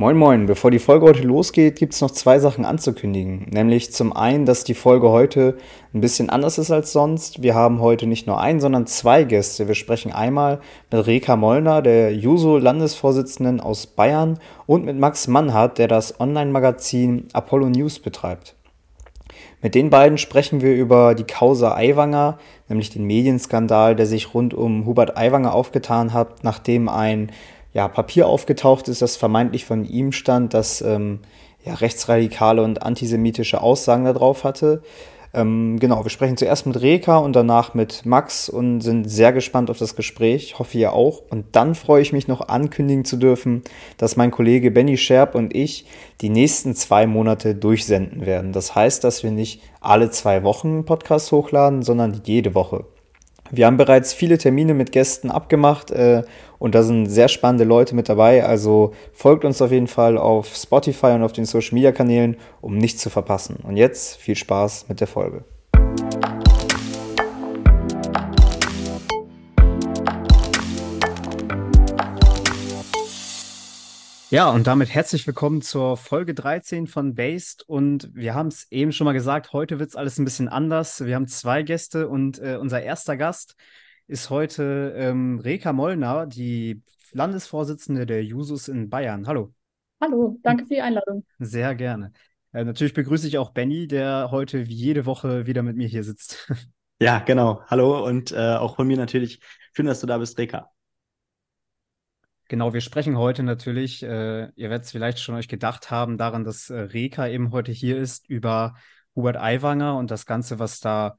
Moin Moin, bevor die Folge heute losgeht, gibt es noch zwei Sachen anzukündigen. Nämlich zum einen, dass die Folge heute ein bisschen anders ist als sonst. Wir haben heute nicht nur einen, sondern zwei Gäste. Wir sprechen einmal mit Reka Mollner, der Juso-Landesvorsitzenden aus Bayern, und mit Max Mannhardt, der das Online-Magazin Apollo News betreibt. Mit den beiden sprechen wir über die Causa Aiwanger, nämlich den Medienskandal, der sich rund um Hubert Aiwanger aufgetan hat, nachdem ein ja, Papier aufgetaucht ist, das vermeintlich von ihm stand, das ähm, ja, rechtsradikale und antisemitische Aussagen darauf hatte. Ähm, genau, wir sprechen zuerst mit Reka und danach mit Max und sind sehr gespannt auf das Gespräch. Hoffe ihr auch. Und dann freue ich mich noch ankündigen zu dürfen, dass mein Kollege Benny Scherb und ich die nächsten zwei Monate durchsenden werden. Das heißt, dass wir nicht alle zwei Wochen einen Podcast hochladen, sondern jede Woche. Wir haben bereits viele Termine mit Gästen abgemacht äh, und da sind sehr spannende Leute mit dabei. Also folgt uns auf jeden Fall auf Spotify und auf den Social Media Kanälen, um nichts zu verpassen. Und jetzt viel Spaß mit der Folge. Ja, und damit herzlich willkommen zur Folge 13 von Based. Und wir haben es eben schon mal gesagt, heute wird es alles ein bisschen anders. Wir haben zwei Gäste und äh, unser erster Gast ist heute ähm, Reka Mollner, die Landesvorsitzende der Jusos in Bayern. Hallo. Hallo, danke für die Einladung. Sehr gerne. Äh, natürlich begrüße ich auch Benny, der heute wie jede Woche wieder mit mir hier sitzt. Ja, genau. Hallo und äh, auch von mir natürlich. Schön, dass du da bist, Reka. Genau, wir sprechen heute natürlich, äh, ihr werdet es vielleicht schon euch gedacht haben, daran, dass äh, Reka eben heute hier ist, über Hubert Aiwanger und das Ganze, was da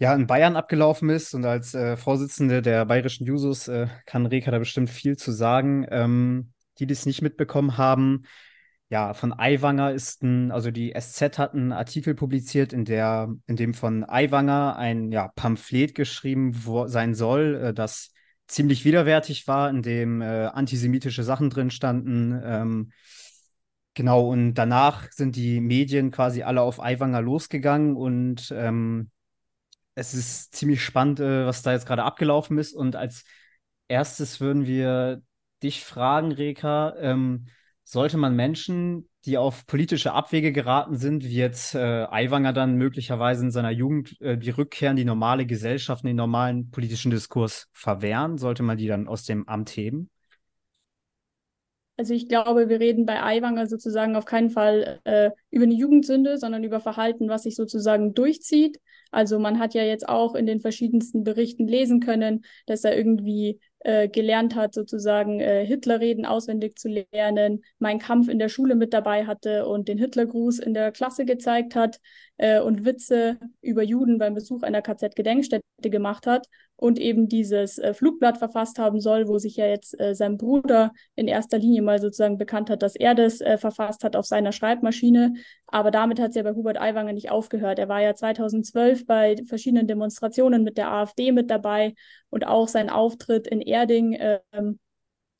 ja in Bayern abgelaufen ist. Und als äh, Vorsitzende der bayerischen Jusos äh, kann Reka da bestimmt viel zu sagen. Ähm, die, die es nicht mitbekommen haben, ja, von Aiwanger ist ein, also die SZ hat einen Artikel publiziert, in der, in dem von Aiwanger ein ja, Pamphlet geschrieben wo, sein soll, äh, das ziemlich widerwärtig war, in dem äh, antisemitische Sachen drin standen. Ähm, genau, und danach sind die Medien quasi alle auf Aiwanger losgegangen und ähm, es ist ziemlich spannend, äh, was da jetzt gerade abgelaufen ist. Und als erstes würden wir dich fragen, Reka, ähm, sollte man Menschen, die auf politische Abwege geraten sind, wie jetzt äh, Aiwanger dann möglicherweise in seiner Jugend äh, die Rückkehr in die normale Gesellschaft, in den normalen politischen Diskurs verwehren? Sollte man die dann aus dem Amt heben? Also ich glaube, wir reden bei Aiwanger sozusagen auf keinen Fall äh, über eine Jugendsünde, sondern über Verhalten, was sich sozusagen durchzieht. Also man hat ja jetzt auch in den verschiedensten Berichten lesen können, dass er irgendwie äh, gelernt hat, sozusagen äh, Hitlerreden auswendig zu lernen, Mein Kampf in der Schule mit dabei hatte und den Hitlergruß in der Klasse gezeigt hat äh, und Witze über Juden beim Besuch einer KZ-Gedenkstätte gemacht hat und eben dieses äh, Flugblatt verfasst haben soll, wo sich ja jetzt äh, sein Bruder in erster Linie mal sozusagen bekannt hat, dass er das äh, verfasst hat auf seiner Schreibmaschine. Aber damit hat es ja bei Hubert Aiwanger nicht aufgehört. Er war ja 2012 bei verschiedenen Demonstrationen mit der AfD mit dabei und auch sein Auftritt in Erding ähm,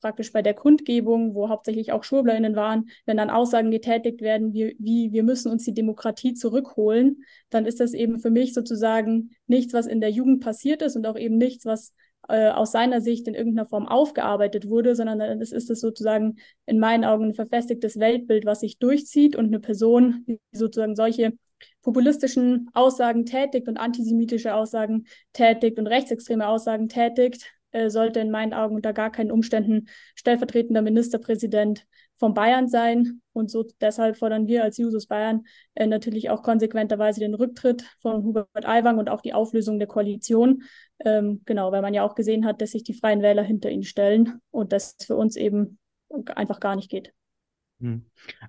praktisch bei der Kundgebung, wo hauptsächlich auch SchurblerInnen waren, wenn dann Aussagen getätigt werden, wie, wie wir müssen uns die Demokratie zurückholen, dann ist das eben für mich sozusagen nichts, was in der Jugend passiert ist und auch eben nichts, was äh, aus seiner Sicht in irgendeiner Form aufgearbeitet wurde, sondern es ist es sozusagen in meinen Augen ein verfestigtes Weltbild, was sich durchzieht und eine Person, die sozusagen solche populistischen Aussagen tätigt und antisemitische Aussagen tätigt und rechtsextreme Aussagen tätigt, äh, sollte in meinen Augen unter gar keinen Umständen stellvertretender Ministerpräsident von Bayern sein. Und so deshalb fordern wir als Jusos Bayern äh, natürlich auch konsequenterweise den Rücktritt von Hubert Aiwang und auch die Auflösung der Koalition. Ähm, genau, weil man ja auch gesehen hat, dass sich die Freien Wähler hinter ihn stellen und das für uns eben einfach gar nicht geht. Hm.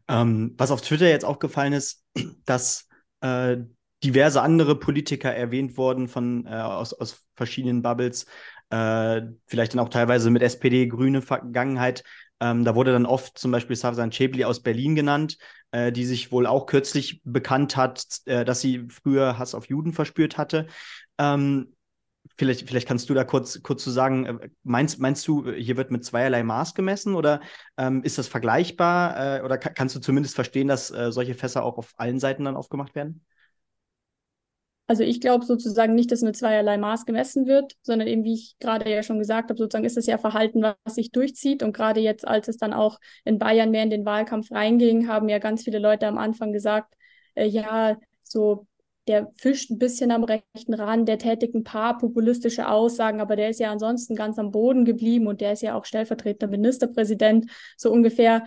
Ähm, was auf Twitter jetzt aufgefallen ist, dass äh, diverse andere Politiker erwähnt worden von, äh, aus, aus verschiedenen Bubbles, äh, vielleicht dann auch teilweise mit SPD, Grüne Vergangenheit. Ähm, da wurde dann oft zum Beispiel Safsan Chebli aus Berlin genannt, äh, die sich wohl auch kürzlich bekannt hat, äh, dass sie früher Hass auf Juden verspürt hatte. Ähm, vielleicht, vielleicht kannst du da kurz, kurz zu sagen, äh, meinst, meinst du, hier wird mit zweierlei Maß gemessen oder ähm, ist das vergleichbar äh, oder kannst du zumindest verstehen, dass äh, solche Fässer auch auf allen Seiten dann aufgemacht werden? Also ich glaube sozusagen nicht, dass mit zweierlei Maß gemessen wird, sondern eben, wie ich gerade ja schon gesagt habe, sozusagen ist es ja Verhalten, was sich durchzieht. Und gerade jetzt, als es dann auch in Bayern mehr in den Wahlkampf reinging, haben ja ganz viele Leute am Anfang gesagt, äh, ja, so der fischt ein bisschen am rechten Rand, der tätigt ein paar populistische Aussagen, aber der ist ja ansonsten ganz am Boden geblieben und der ist ja auch stellvertretender Ministerpräsident, so ungefähr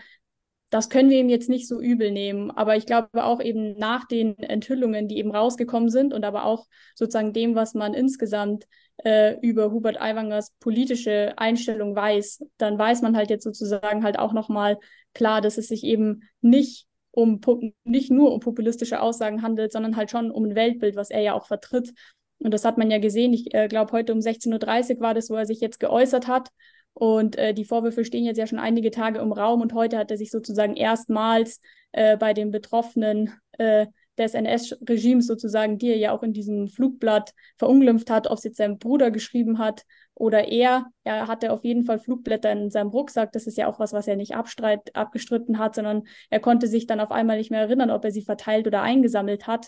das können wir ihm jetzt nicht so übel nehmen. Aber ich glaube auch eben nach den Enthüllungen, die eben rausgekommen sind und aber auch sozusagen dem, was man insgesamt äh, über Hubert Aiwangers politische Einstellung weiß, dann weiß man halt jetzt sozusagen halt auch nochmal klar, dass es sich eben nicht um nicht nur um populistische Aussagen handelt, sondern halt schon um ein Weltbild, was er ja auch vertritt. Und das hat man ja gesehen. Ich äh, glaube, heute um 16.30 Uhr war das, wo er sich jetzt geäußert hat. Und äh, die Vorwürfe stehen jetzt ja schon einige Tage im Raum und heute hat er sich sozusagen erstmals äh, bei den Betroffenen äh, des NS-Regimes sozusagen, die er ja auch in diesem Flugblatt verunglimpft hat, ob es jetzt sein Bruder geschrieben hat oder er. Er hatte auf jeden Fall Flugblätter in seinem Rucksack. Das ist ja auch was, was er nicht abstreit, abgestritten hat, sondern er konnte sich dann auf einmal nicht mehr erinnern, ob er sie verteilt oder eingesammelt hat.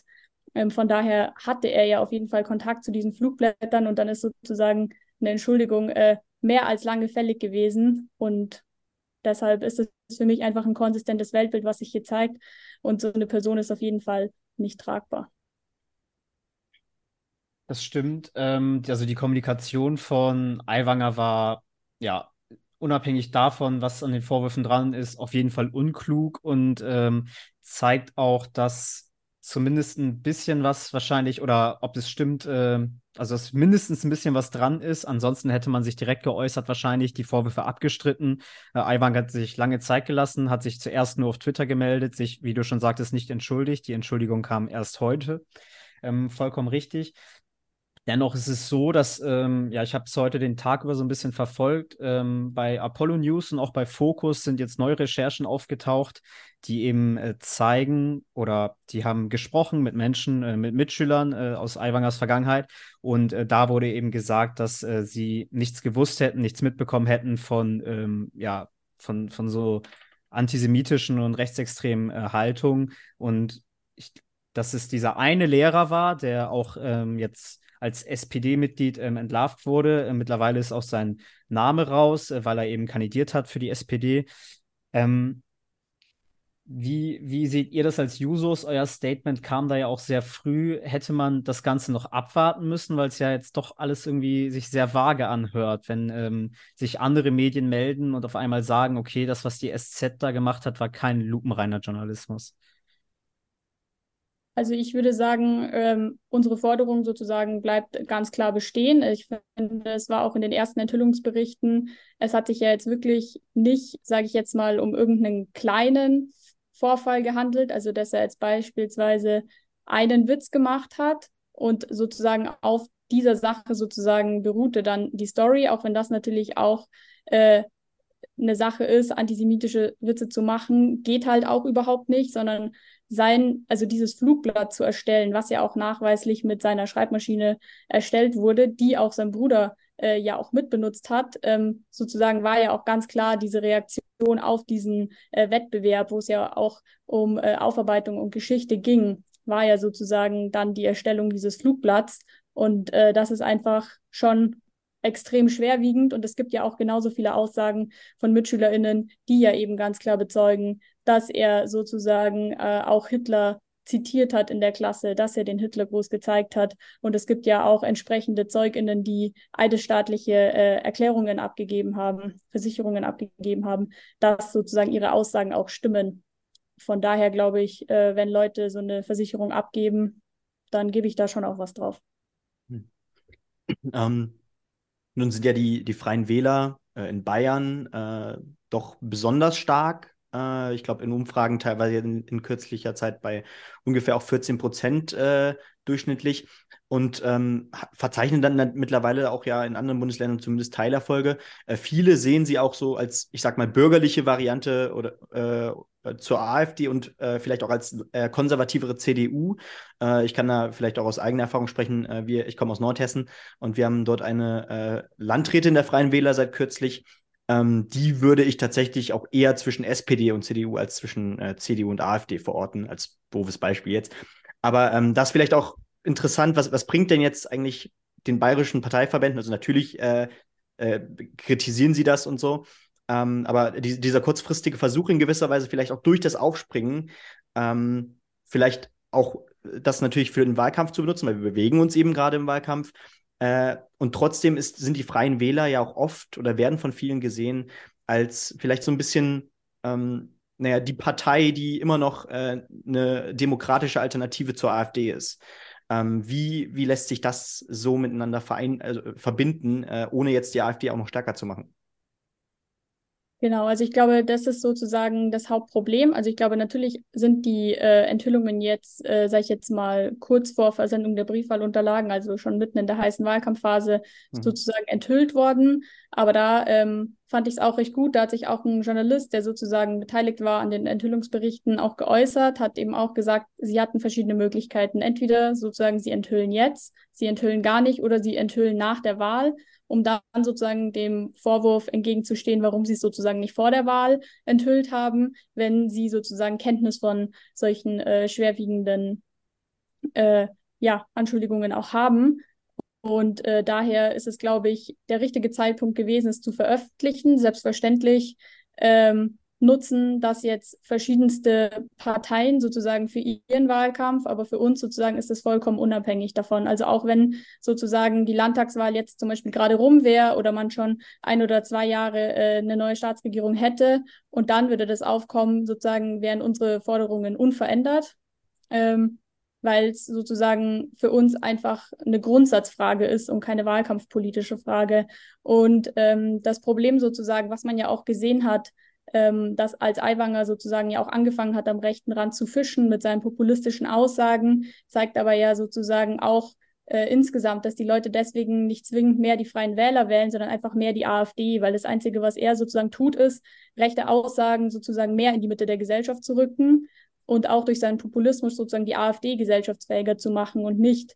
Ähm, von daher hatte er ja auf jeden Fall Kontakt zu diesen Flugblättern und dann ist sozusagen eine Entschuldigung äh, mehr als lange fällig gewesen. Und deshalb ist es für mich einfach ein konsistentes Weltbild, was sich hier zeigt. Und so eine Person ist auf jeden Fall nicht tragbar. Das stimmt. Ähm, also die Kommunikation von Aiwanger war ja unabhängig davon, was an den Vorwürfen dran ist, auf jeden Fall unklug und ähm, zeigt auch, dass zumindest ein bisschen was wahrscheinlich, oder ob es stimmt, äh, also dass mindestens ein bisschen was dran ist. Ansonsten hätte man sich direkt geäußert, wahrscheinlich die Vorwürfe abgestritten. Äh, Ivan hat sich lange Zeit gelassen, hat sich zuerst nur auf Twitter gemeldet, sich, wie du schon sagtest, nicht entschuldigt. Die Entschuldigung kam erst heute. Ähm, vollkommen richtig. Dennoch ist es so, dass, ähm, ja, ich habe es heute den Tag über so ein bisschen verfolgt. Ähm, bei Apollo News und auch bei Focus sind jetzt neue Recherchen aufgetaucht, die eben äh, zeigen oder die haben gesprochen mit Menschen, äh, mit Mitschülern äh, aus Aiwangers Vergangenheit. Und äh, da wurde eben gesagt, dass äh, sie nichts gewusst hätten, nichts mitbekommen hätten von, ähm, ja, von, von so antisemitischen und rechtsextremen äh, Haltungen. Und ich, dass es dieser eine Lehrer war, der auch ähm, jetzt als SPD-Mitglied ähm, entlarvt wurde. Äh, mittlerweile ist auch sein Name raus, äh, weil er eben kandidiert hat für die SPD. Ähm, wie, wie seht ihr das als Jusos? Euer Statement kam da ja auch sehr früh. Hätte man das Ganze noch abwarten müssen, weil es ja jetzt doch alles irgendwie sich sehr vage anhört, wenn ähm, sich andere Medien melden und auf einmal sagen, okay, das, was die SZ da gemacht hat, war kein lupenreiner Journalismus. Also ich würde sagen, ähm, unsere Forderung sozusagen bleibt ganz klar bestehen. Ich finde, es war auch in den ersten Enthüllungsberichten, es hat sich ja jetzt wirklich nicht, sage ich jetzt mal, um irgendeinen kleinen Vorfall gehandelt, also dass er jetzt beispielsweise einen Witz gemacht hat und sozusagen auf dieser Sache sozusagen beruhte dann die Story, auch wenn das natürlich auch äh, eine Sache ist, antisemitische Witze zu machen, geht halt auch überhaupt nicht, sondern sein, also dieses Flugblatt zu erstellen, was ja auch nachweislich mit seiner Schreibmaschine erstellt wurde, die auch sein Bruder äh, ja auch mitbenutzt hat, ähm, sozusagen war ja auch ganz klar diese Reaktion auf diesen äh, Wettbewerb, wo es ja auch um äh, Aufarbeitung und Geschichte ging, war ja sozusagen dann die Erstellung dieses Flugblatts. Und äh, das ist einfach schon extrem schwerwiegend und es gibt ja auch genauso viele Aussagen von MitschülerInnen, die ja eben ganz klar bezeugen, dass er sozusagen äh, auch Hitler zitiert hat in der Klasse, dass er den Hitlergruß gezeigt hat. Und es gibt ja auch entsprechende ZeugInnen, die eidesstaatliche äh, Erklärungen abgegeben haben, Versicherungen abgegeben haben, dass sozusagen ihre Aussagen auch stimmen. Von daher glaube ich, äh, wenn Leute so eine Versicherung abgeben, dann gebe ich da schon auch was drauf. Hm. Ähm, nun sind ja die, die Freien Wähler äh, in Bayern äh, doch besonders stark äh, ich glaube, in Umfragen teilweise in, in, kürzlicher Zeit bei ungefähr auch 14 Prozent äh, durchschnittlich und ähm, verzeichnen dann mittlerweile auch ja in anderen Bundesländern zumindest Teilerfolge. Äh, viele sehen sie auch so als, ich sag mal, bürgerliche Variante oder äh, zur AfD und äh, vielleicht auch als äh, konservativere CDU. Äh, ich kann da vielleicht auch aus eigener Erfahrung sprechen. Äh, wir, ich komme aus Nordhessen und wir haben dort eine Landrätin der Freien Wähler seit kürzlich, ähm, die würde ich tatsächlich auch eher zwischen SPD und CDU als zwischen äh, CDU und AfD verorten, als doofes Beispiel jetzt. Aber ähm, das vielleicht auch interessant, was, was bringt denn jetzt eigentlich den bayerischen Parteiverbänden? Also natürlich äh, äh, kritisieren sie das und so, ähm, aber die, dieser kurzfristige Versuch in gewisser Weise vielleicht auch durch das Aufspringen, ähm, vielleicht auch das natürlich für den Wahlkampf zu benutzen, weil wir bewegen uns eben gerade im Wahlkampf. Äh, und trotzdem ist, sind die Freien Wähler ja auch oft oder werden von vielen gesehen als vielleicht so ein bisschen, ähm, naja, die Partei, die immer noch äh, eine demokratische Alternative zur AfD ist. Ähm, wie, wie lässt sich das so miteinander verein, also, verbinden, äh, ohne jetzt die AfD auch noch stärker zu machen? Genau, also ich glaube, das ist sozusagen das Hauptproblem. Also ich glaube, natürlich sind die äh, Enthüllungen jetzt, äh, sage ich jetzt mal, kurz vor Versendung der Briefwahlunterlagen, also schon mitten in der heißen Wahlkampfphase, mhm. sozusagen enthüllt worden. Aber da ähm, fand ich es auch recht gut. Da hat sich auch ein Journalist, der sozusagen beteiligt war an den Enthüllungsberichten, auch geäußert, hat eben auch gesagt, sie hatten verschiedene Möglichkeiten. Entweder sozusagen sie enthüllen jetzt, sie enthüllen gar nicht oder sie enthüllen nach der Wahl um dann sozusagen dem Vorwurf entgegenzustehen, warum sie es sozusagen nicht vor der Wahl enthüllt haben, wenn sie sozusagen Kenntnis von solchen äh, schwerwiegenden äh, ja, Anschuldigungen auch haben. Und äh, daher ist es, glaube ich, der richtige Zeitpunkt gewesen, es zu veröffentlichen. Selbstverständlich ähm, nutzen das jetzt verschiedenste Parteien sozusagen für ihren Wahlkampf, aber für uns sozusagen ist es vollkommen unabhängig davon. Also auch wenn sozusagen die Landtagswahl jetzt zum Beispiel gerade rum wäre oder man schon ein oder zwei Jahre äh, eine neue Staatsregierung hätte und dann würde das aufkommen, sozusagen wären unsere Forderungen unverändert. Ähm, weil es sozusagen für uns einfach eine Grundsatzfrage ist und keine wahlkampfpolitische Frage. Und ähm, das Problem sozusagen, was man ja auch gesehen hat, ähm, dass als Aiwanger sozusagen ja auch angefangen hat, am rechten Rand zu fischen mit seinen populistischen Aussagen, zeigt aber ja sozusagen auch äh, insgesamt, dass die Leute deswegen nicht zwingend mehr die Freien Wähler wählen, sondern einfach mehr die AfD, weil das Einzige, was er sozusagen tut, ist, rechte Aussagen sozusagen mehr in die Mitte der Gesellschaft zu rücken und auch durch seinen Populismus sozusagen die AfD gesellschaftsfähiger zu machen und nicht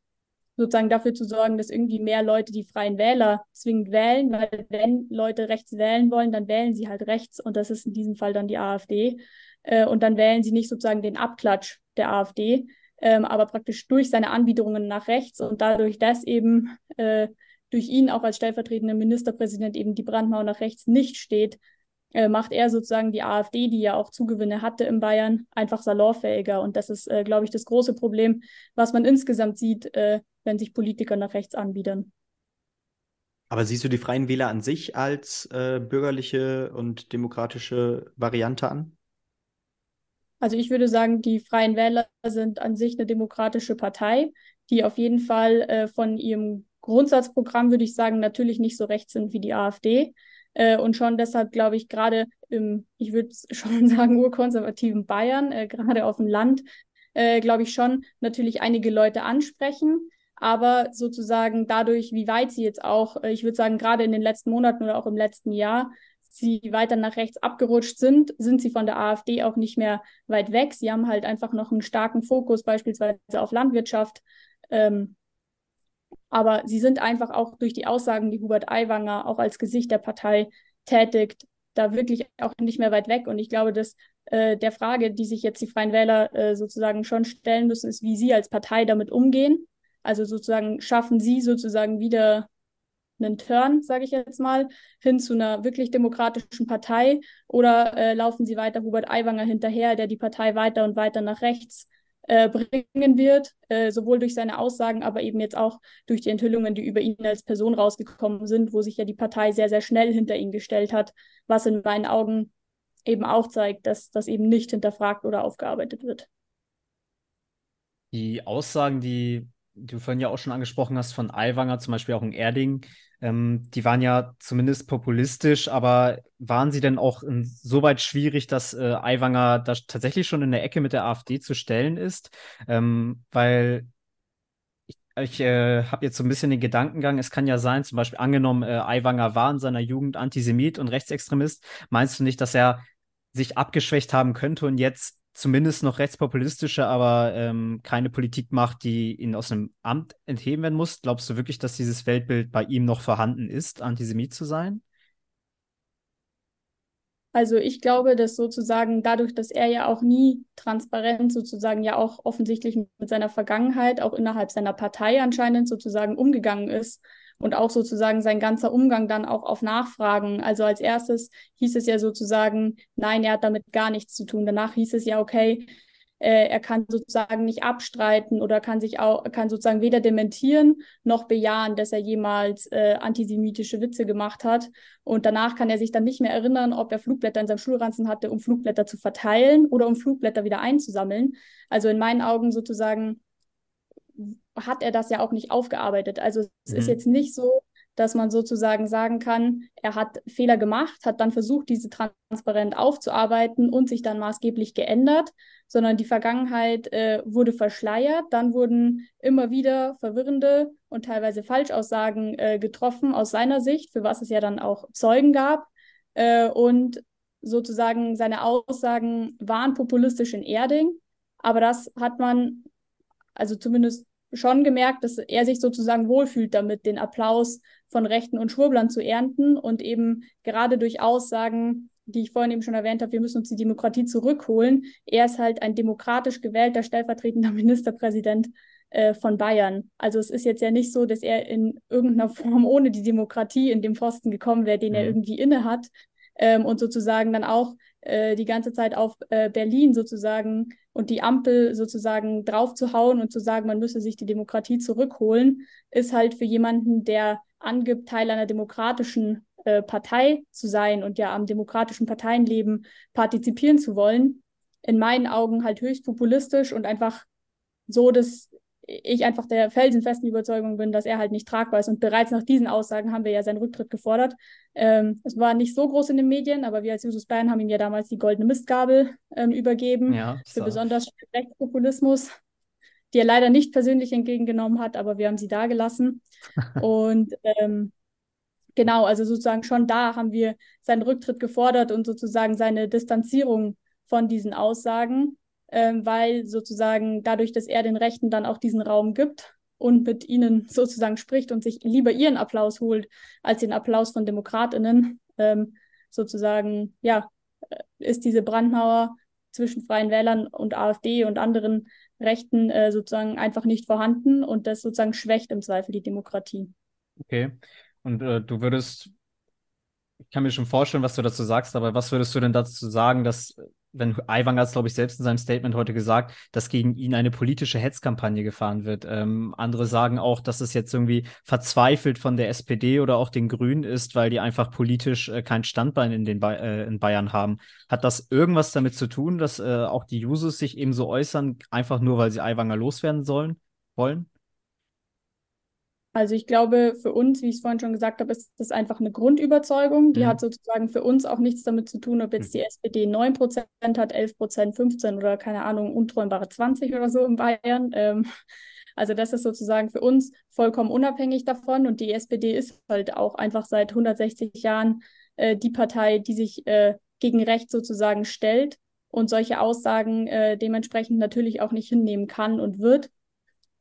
sozusagen dafür zu sorgen, dass irgendwie mehr Leute die freien Wähler zwingend wählen, weil wenn Leute rechts wählen wollen, dann wählen sie halt rechts und das ist in diesem Fall dann die AfD. Äh, und dann wählen sie nicht sozusagen den Abklatsch der AfD, ähm, aber praktisch durch seine Anbiederungen nach rechts und dadurch, dass eben äh, durch ihn auch als stellvertretender Ministerpräsident eben die Brandmauer nach rechts nicht steht, äh, macht er sozusagen die AfD, die ja auch Zugewinne hatte in Bayern, einfach salonfähiger. Und das ist, äh, glaube ich, das große Problem, was man insgesamt sieht, äh, wenn sich Politiker nach rechts anbiedern. Aber siehst du die Freien Wähler an sich als äh, bürgerliche und demokratische Variante an? Also ich würde sagen, die Freien Wähler sind an sich eine demokratische Partei, die auf jeden Fall äh, von ihrem Grundsatzprogramm, würde ich sagen, natürlich nicht so rechts sind wie die AfD. Äh, und schon deshalb glaube ich, gerade im, ich würde schon sagen, urkonservativen Bayern, äh, gerade auf dem Land, äh, glaube ich schon natürlich einige Leute ansprechen aber sozusagen dadurch, wie weit sie jetzt auch, äh, ich würde sagen, gerade in den letzten Monaten oder auch im letzten Jahr, sie weiter nach rechts abgerutscht sind, sind sie von der AfD auch nicht mehr weit weg. Sie haben halt einfach noch einen starken Fokus beispielsweise auf Landwirtschaft. Ähm, aber sie sind einfach auch durch die Aussagen, die Hubert Aiwanger auch als Gesicht der Partei tätigt, da wirklich auch nicht mehr weit weg. Und ich glaube, dass äh, der Frage, die sich jetzt die Freien Wähler äh, sozusagen schon stellen müssen, ist, wie sie als Partei damit umgehen. Also sozusagen schaffen sie sozusagen wieder einen Turn, sage ich jetzt mal, hin zu einer wirklich demokratischen Partei oder äh, laufen sie weiter Hubert Aiwanger hinterher, der die Partei weiter und weiter nach rechts äh, bringen wird, äh, sowohl durch seine Aussagen, aber eben jetzt auch durch die Enthüllungen, die über ihn als Person rausgekommen sind, wo sich ja die Partei sehr, sehr schnell hinter ihn gestellt hat, was in meinen Augen eben auch zeigt, dass das eben nicht hinterfragt oder aufgearbeitet wird. Die Aussagen, die du vorhin ja auch schon angesprochen hast, von Aiwanger, zum Beispiel auch in Erding, ähm, die waren ja zumindest populistisch, aber waren sie denn auch insoweit schwierig, dass äh, Aiwanger da tatsächlich schon in der Ecke mit der AfD zu stellen ist? Ähm, weil ich, ich äh, habe jetzt so ein bisschen den Gedankengang, es kann ja sein, zum Beispiel angenommen, äh, Aiwanger war in seiner Jugend Antisemit und Rechtsextremist. Meinst du nicht, dass er sich abgeschwächt haben könnte und jetzt zumindest noch rechtspopulistische, aber ähm, keine Politik macht, die ihn aus einem Amt entheben werden muss. Glaubst du wirklich, dass dieses Weltbild bei ihm noch vorhanden ist, Antisemit zu sein? Also ich glaube, dass sozusagen dadurch, dass er ja auch nie transparent sozusagen ja auch offensichtlich mit seiner Vergangenheit, auch innerhalb seiner Partei anscheinend sozusagen umgegangen ist und auch sozusagen sein ganzer Umgang dann auch auf Nachfragen. Also als erstes hieß es ja sozusagen, nein, er hat damit gar nichts zu tun. Danach hieß es ja, okay, äh, er kann sozusagen nicht abstreiten oder kann sich auch, kann sozusagen weder dementieren noch bejahen, dass er jemals äh, antisemitische Witze gemacht hat. Und danach kann er sich dann nicht mehr erinnern, ob er Flugblätter in seinem Schulranzen hatte, um Flugblätter zu verteilen oder um Flugblätter wieder einzusammeln. Also in meinen Augen sozusagen hat er das ja auch nicht aufgearbeitet. Also es mhm. ist jetzt nicht so, dass man sozusagen sagen kann, er hat Fehler gemacht, hat dann versucht, diese transparent aufzuarbeiten und sich dann maßgeblich geändert, sondern die Vergangenheit äh, wurde verschleiert. Dann wurden immer wieder verwirrende und teilweise Falschaussagen äh, getroffen aus seiner Sicht, für was es ja dann auch Zeugen gab. Äh, und sozusagen seine Aussagen waren populistisch in Erding, aber das hat man, also zumindest schon gemerkt, dass er sich sozusagen wohlfühlt damit, den Applaus von Rechten und Schwurblern zu ernten und eben gerade durch Aussagen, die ich vorhin eben schon erwähnt habe, wir müssen uns die Demokratie zurückholen. Er ist halt ein demokratisch gewählter stellvertretender Ministerpräsident äh, von Bayern. Also es ist jetzt ja nicht so, dass er in irgendeiner Form ohne die Demokratie in dem Posten gekommen wäre, den mhm. er irgendwie inne hat ähm, und sozusagen dann auch äh, die ganze Zeit auf äh, Berlin sozusagen und die Ampel sozusagen draufzuhauen und zu sagen, man müsse sich die Demokratie zurückholen, ist halt für jemanden, der angibt, Teil einer demokratischen äh, Partei zu sein und ja am demokratischen Parteienleben partizipieren zu wollen, in meinen Augen halt höchst populistisch und einfach so, dass ich einfach der felsenfesten Überzeugung bin, dass er halt nicht tragbar ist. Und bereits nach diesen Aussagen haben wir ja seinen Rücktritt gefordert. Ähm, es war nicht so groß in den Medien, aber wir als Jusus Bayern haben ihm ja damals die goldene Mistgabel ähm, übergeben ja, für besonders Rechtspopulismus die er leider nicht persönlich entgegengenommen hat, aber wir haben sie da gelassen. und ähm, genau, also sozusagen schon da haben wir seinen Rücktritt gefordert und sozusagen seine Distanzierung von diesen Aussagen, ähm, weil sozusagen dadurch, dass er den Rechten dann auch diesen Raum gibt und mit ihnen sozusagen spricht und sich lieber ihren Applaus holt als den Applaus von Demokratinnen, ähm, sozusagen, ja, äh, ist diese Brandmauer zwischen Freien Wählern und AfD und anderen Rechten äh, sozusagen einfach nicht vorhanden und das sozusagen schwächt im Zweifel die Demokratie. Okay. Und äh, du würdest, ich kann mir schon vorstellen, was du dazu sagst, aber was würdest du denn dazu sagen, dass wenn Aiwanger hat es, glaube ich, selbst in seinem Statement heute gesagt, dass gegen ihn eine politische Hetzkampagne gefahren wird. Ähm, andere sagen auch, dass es jetzt irgendwie verzweifelt von der SPD oder auch den Grünen ist, weil die einfach politisch äh, kein Standbein in, den ba äh, in Bayern haben. Hat das irgendwas damit zu tun, dass äh, auch die Jusos sich eben so äußern, einfach nur, weil sie Aiwanger loswerden sollen, wollen? Also ich glaube, für uns, wie ich es vorhin schon gesagt habe, ist das einfach eine Grundüberzeugung. Die mhm. hat sozusagen für uns auch nichts damit zu tun, ob jetzt mhm. die SPD 9% hat, 11%, 15 oder keine Ahnung, unträumbare 20 oder so in Bayern. Ähm, also das ist sozusagen für uns vollkommen unabhängig davon. Und die SPD ist halt auch einfach seit 160 Jahren äh, die Partei, die sich äh, gegen Recht sozusagen stellt und solche Aussagen äh, dementsprechend natürlich auch nicht hinnehmen kann und wird.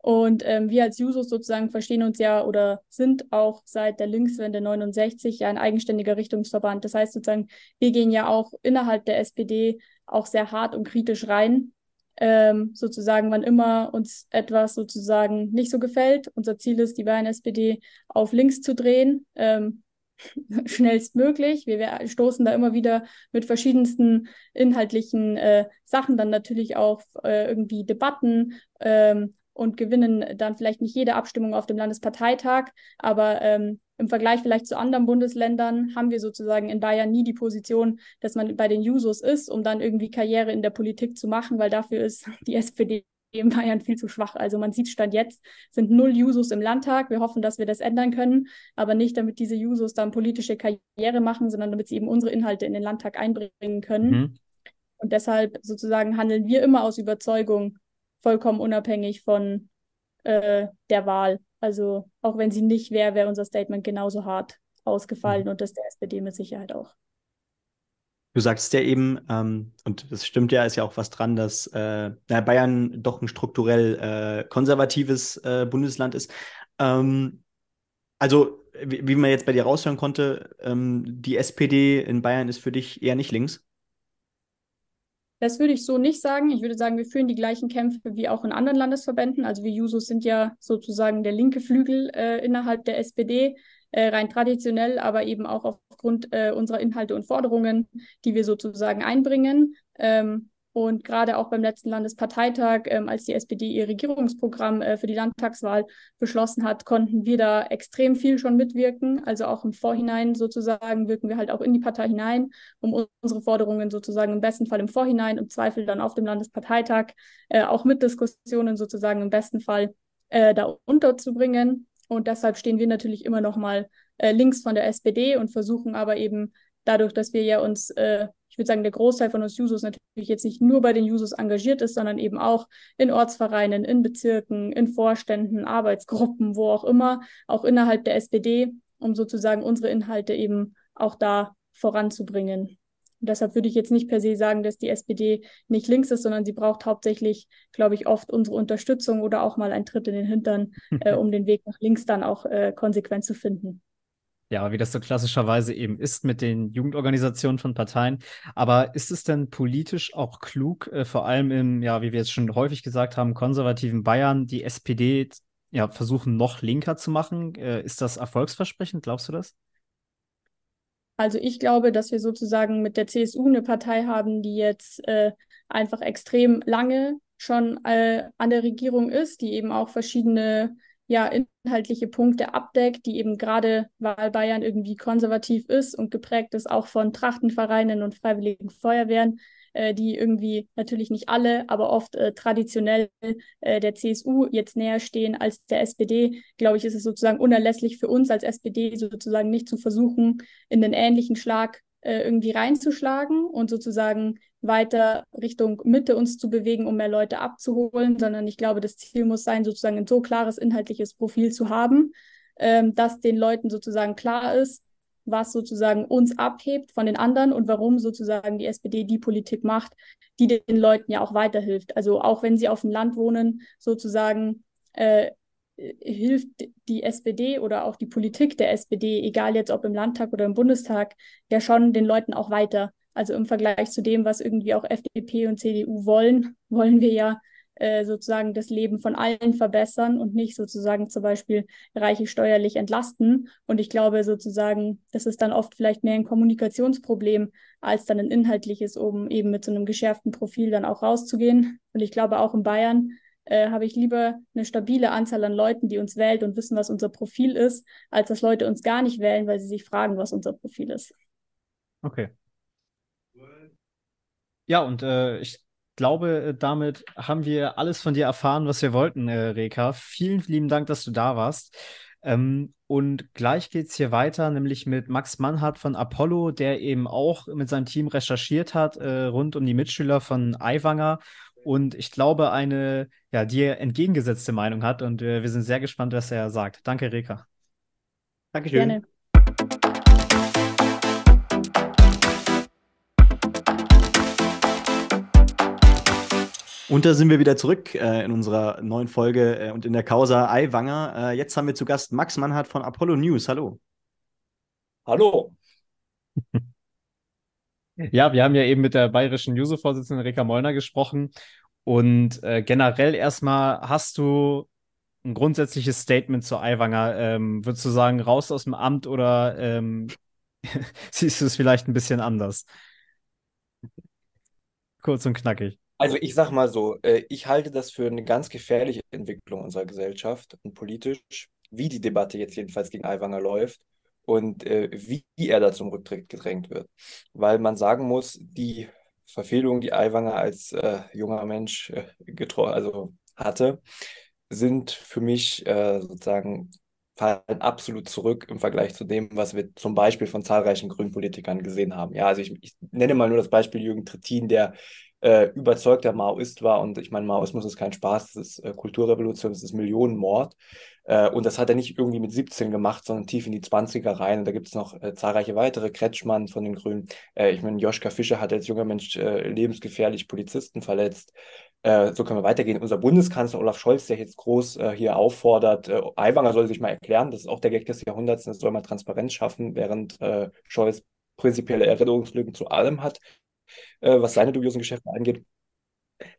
Und ähm, wir als Jusos sozusagen verstehen uns ja oder sind auch seit der Linkswende 69 ja ein eigenständiger Richtungsverband. Das heißt sozusagen, wir gehen ja auch innerhalb der SPD auch sehr hart und kritisch rein. Ähm, sozusagen, wann immer uns etwas sozusagen nicht so gefällt. Unser Ziel ist, die Bayern-SPD auf links zu drehen. Ähm, schnellstmöglich. Wir, wir, stoßen da immer wieder mit verschiedensten inhaltlichen äh, Sachen, dann natürlich auch äh, irgendwie Debatten ähm, und gewinnen dann vielleicht nicht jede Abstimmung auf dem Landesparteitag, aber ähm, im Vergleich vielleicht zu anderen Bundesländern haben wir sozusagen in Bayern nie die Position, dass man bei den Jusos ist, um dann irgendwie Karriere in der Politik zu machen, weil dafür ist die SPD in Bayern viel zu schwach. Also man sieht Stand jetzt sind null Jusos im Landtag. Wir hoffen, dass wir das ändern können, aber nicht damit diese Jusos dann politische Karriere machen, sondern damit sie eben unsere Inhalte in den Landtag einbringen können. Mhm. Und deshalb sozusagen handeln wir immer aus Überzeugung vollkommen unabhängig von äh, der Wahl. Also auch wenn sie nicht wäre, wäre unser Statement genauso hart ausgefallen mhm. und das der SPD mit Sicherheit auch. Du sagst ja eben, ähm, und das stimmt ja, ist ja auch was dran, dass äh, Bayern doch ein strukturell äh, konservatives äh, Bundesland ist. Ähm, also wie, wie, man jetzt bei dir raushören konnte, ähm, die SPD in Bayern ist für dich eher nicht links? Das würde ich so nicht sagen. Ich würde sagen, wir führen die gleichen Kämpfe wie auch in anderen Landesverbänden. Also wir Jusos sind ja sozusagen der linke Flügel äh, innerhalb der SPD, äh, rein traditionell, aber eben auch aufgrund äh, unserer Inhalte und Forderungen, die wir sozusagen einbringen. Ähm, und gerade auch beim letzten Landesparteitag, ähm, als die SPD ihr Regierungsprogramm äh, für die Landtagswahl beschlossen hat, konnten wir da extrem viel schon mitwirken. Also auch im Vorhinein sozusagen wirken wir halt auch in die Partei hinein, um unsere Forderungen sozusagen im besten Fall im Vorhinein, im Zweifel dann auf dem Landesparteitag äh, auch mit Diskussionen sozusagen im besten Fall äh, da unterzubringen. Und deshalb stehen wir natürlich immer noch mal äh, links von der SPD und versuchen aber eben dadurch, dass wir ja uns äh, ich würde sagen, der Großteil von uns Jusos natürlich jetzt nicht nur bei den Jusos engagiert ist, sondern eben auch in Ortsvereinen, in Bezirken, in Vorständen, Arbeitsgruppen, wo auch immer, auch innerhalb der SPD, um sozusagen unsere Inhalte eben auch da voranzubringen. Und deshalb würde ich jetzt nicht per se sagen, dass die SPD nicht links ist, sondern sie braucht hauptsächlich, glaube ich, oft unsere Unterstützung oder auch mal einen Tritt in den Hintern, äh, um den Weg nach links dann auch äh, konsequent zu finden. Ja, wie das so klassischerweise eben ist mit den Jugendorganisationen von Parteien. Aber ist es denn politisch auch klug, äh, vor allem im, ja, wie wir jetzt schon häufig gesagt haben, konservativen Bayern, die SPD ja, versuchen noch linker zu machen? Äh, ist das erfolgsversprechend? Glaubst du das? Also ich glaube, dass wir sozusagen mit der CSU eine Partei haben, die jetzt äh, einfach extrem lange schon äh, an der Regierung ist, die eben auch verschiedene ja inhaltliche Punkte abdeckt, die eben gerade, weil Bayern irgendwie konservativ ist und geprägt ist auch von Trachtenvereinen und freiwilligen Feuerwehren, äh, die irgendwie natürlich nicht alle, aber oft äh, traditionell äh, der CSU jetzt näher stehen als der SPD, glaube ich, ist es sozusagen unerlässlich für uns als SPD sozusagen nicht zu versuchen, in den ähnlichen Schlag äh, irgendwie reinzuschlagen und sozusagen weiter Richtung Mitte uns zu bewegen, um mehr Leute abzuholen, sondern ich glaube, das Ziel muss sein, sozusagen ein so klares inhaltliches Profil zu haben, ähm, dass den Leuten sozusagen klar ist, was sozusagen uns abhebt von den anderen und warum sozusagen die SPD die Politik macht, die den Leuten ja auch weiterhilft. Also auch wenn sie auf dem Land wohnen, sozusagen äh, hilft die SPD oder auch die Politik der SPD, egal jetzt ob im Landtag oder im Bundestag, ja schon den Leuten auch weiter. Also im Vergleich zu dem, was irgendwie auch FDP und CDU wollen, wollen wir ja äh, sozusagen das Leben von allen verbessern und nicht sozusagen zum Beispiel Reiche steuerlich entlasten. Und ich glaube sozusagen, das ist dann oft vielleicht mehr ein Kommunikationsproblem als dann ein inhaltliches, um eben mit so einem geschärften Profil dann auch rauszugehen. Und ich glaube auch in Bayern äh, habe ich lieber eine stabile Anzahl an Leuten, die uns wählt und wissen, was unser Profil ist, als dass Leute uns gar nicht wählen, weil sie sich fragen, was unser Profil ist. Okay. Ja, und äh, ich glaube, äh, damit haben wir alles von dir erfahren, was wir wollten, äh, Reka. Vielen lieben Dank, dass du da warst. Ähm, und gleich geht es hier weiter, nämlich mit Max Mannhardt von Apollo, der eben auch mit seinem Team recherchiert hat äh, rund um die Mitschüler von Aiwanger und ich glaube, eine ja, dir entgegengesetzte Meinung hat. Und äh, wir sind sehr gespannt, was er sagt. Danke, Reka. Dankeschön. Gerne. Und da sind wir wieder zurück äh, in unserer neuen Folge äh, und in der Causa Eiwanger. Äh, jetzt haben wir zu Gast Max Mannhardt von Apollo News. Hallo. Hallo. Ja, wir haben ja eben mit der bayerischen User-Vorsitzenden Reka Mollner gesprochen. Und äh, generell erstmal hast du ein grundsätzliches Statement zu Aiwanger. Ähm, würdest du sagen, raus aus dem Amt oder ähm, siehst du es vielleicht ein bisschen anders? Kurz und knackig. Also ich sag mal so, äh, ich halte das für eine ganz gefährliche Entwicklung unserer Gesellschaft und politisch, wie die Debatte jetzt jedenfalls gegen Aiwanger läuft und äh, wie er da zum Rücktritt gedrängt wird. Weil man sagen muss, die Verfehlungen, die Aiwanger als äh, junger Mensch äh, also hatte, sind für mich äh, sozusagen fallen absolut zurück im Vergleich zu dem, was wir zum Beispiel von zahlreichen grünen Politikern gesehen haben. Ja, also ich, ich nenne mal nur das Beispiel Jürgen Trittin, der äh, überzeugter Maoist war. Und ich meine, Maoismus ist kein Spaß, das ist äh, Kulturrevolution, das ist Millionenmord. Äh, und das hat er nicht irgendwie mit 17 gemacht, sondern tief in die 20er rein. Und da gibt es noch äh, zahlreiche weitere. Kretschmann von den Grünen. Äh, ich meine, Joschka Fischer hat als junger Mensch äh, lebensgefährlich Polizisten verletzt. Äh, so können wir weitergehen. Unser Bundeskanzler Olaf Scholz, der jetzt groß äh, hier auffordert, äh, Aiwanger soll sich mal erklären, das ist auch der Gag des Jahrhunderts, es soll mal Transparenz schaffen, während äh, Scholz prinzipielle Erinnerungslücken zu allem hat, was seine dubiosen Geschäfte angeht.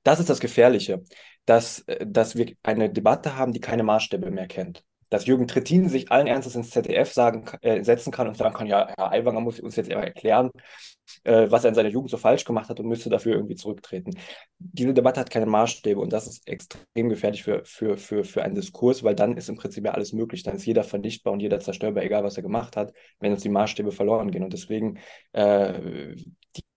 Das ist das Gefährliche, dass, äh, dass wir eine Debatte haben, die keine Maßstäbe mehr kennt dass Jürgen Trittin sich allen Ernstes ins ZDF sagen, äh, setzen kann und sagen kann, ja, Herr Aiwanger muss uns jetzt erklären, äh, was er in seiner Jugend so falsch gemacht hat und müsste dafür irgendwie zurücktreten. Diese Debatte hat keine Maßstäbe und das ist extrem gefährlich für, für, für, für einen Diskurs, weil dann ist im Prinzip ja alles möglich. Dann ist jeder vernichtbar und jeder zerstörbar, egal was er gemacht hat, wenn uns die Maßstäbe verloren gehen. Und deswegen äh,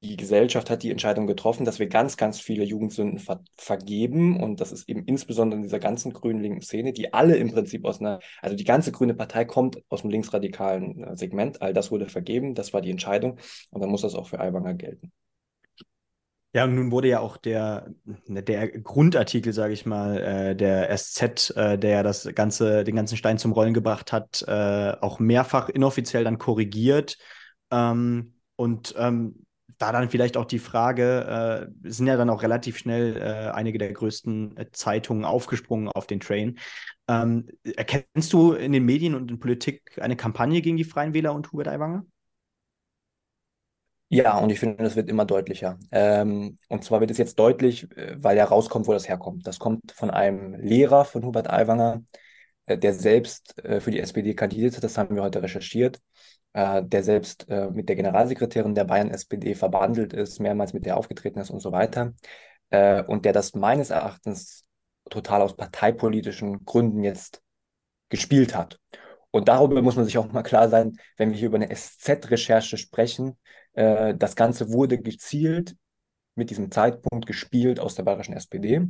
die Gesellschaft hat die Entscheidung getroffen, dass wir ganz, ganz viele Jugendsünden ver vergeben. Und das ist eben insbesondere in dieser ganzen grünen linken Szene, die alle im Prinzip aus einer, also die ganze grüne Partei kommt aus dem linksradikalen äh, Segment. All das wurde vergeben, das war die Entscheidung. Und dann muss das auch für Aiwanger gelten. Ja, und nun wurde ja auch der, der Grundartikel, sage ich mal, äh, der SZ, äh, der das ganze, den ganzen Stein zum Rollen gebracht hat, äh, auch mehrfach inoffiziell dann korrigiert. Ähm, und ähm, da dann vielleicht auch die Frage, äh, sind ja dann auch relativ schnell äh, einige der größten äh, Zeitungen aufgesprungen auf den Train. Ähm, erkennst du in den Medien und in Politik eine Kampagne gegen die Freien Wähler und Hubert Aiwanger? Ja, und ich finde, das wird immer deutlicher. Ähm, und zwar wird es jetzt deutlich, äh, weil ja rauskommt, wo das herkommt. Das kommt von einem Lehrer von Hubert Aiwanger, äh, der selbst äh, für die SPD kandidiert hat. Das haben wir heute recherchiert der selbst äh, mit der Generalsekretärin der Bayern-SPD verbandelt ist, mehrmals mit der aufgetreten ist und so weiter. Äh, und der das meines Erachtens total aus parteipolitischen Gründen jetzt gespielt hat. Und darüber muss man sich auch mal klar sein, wenn wir hier über eine SZ-Recherche sprechen. Äh, das Ganze wurde gezielt mit diesem Zeitpunkt gespielt aus der bayerischen SPD.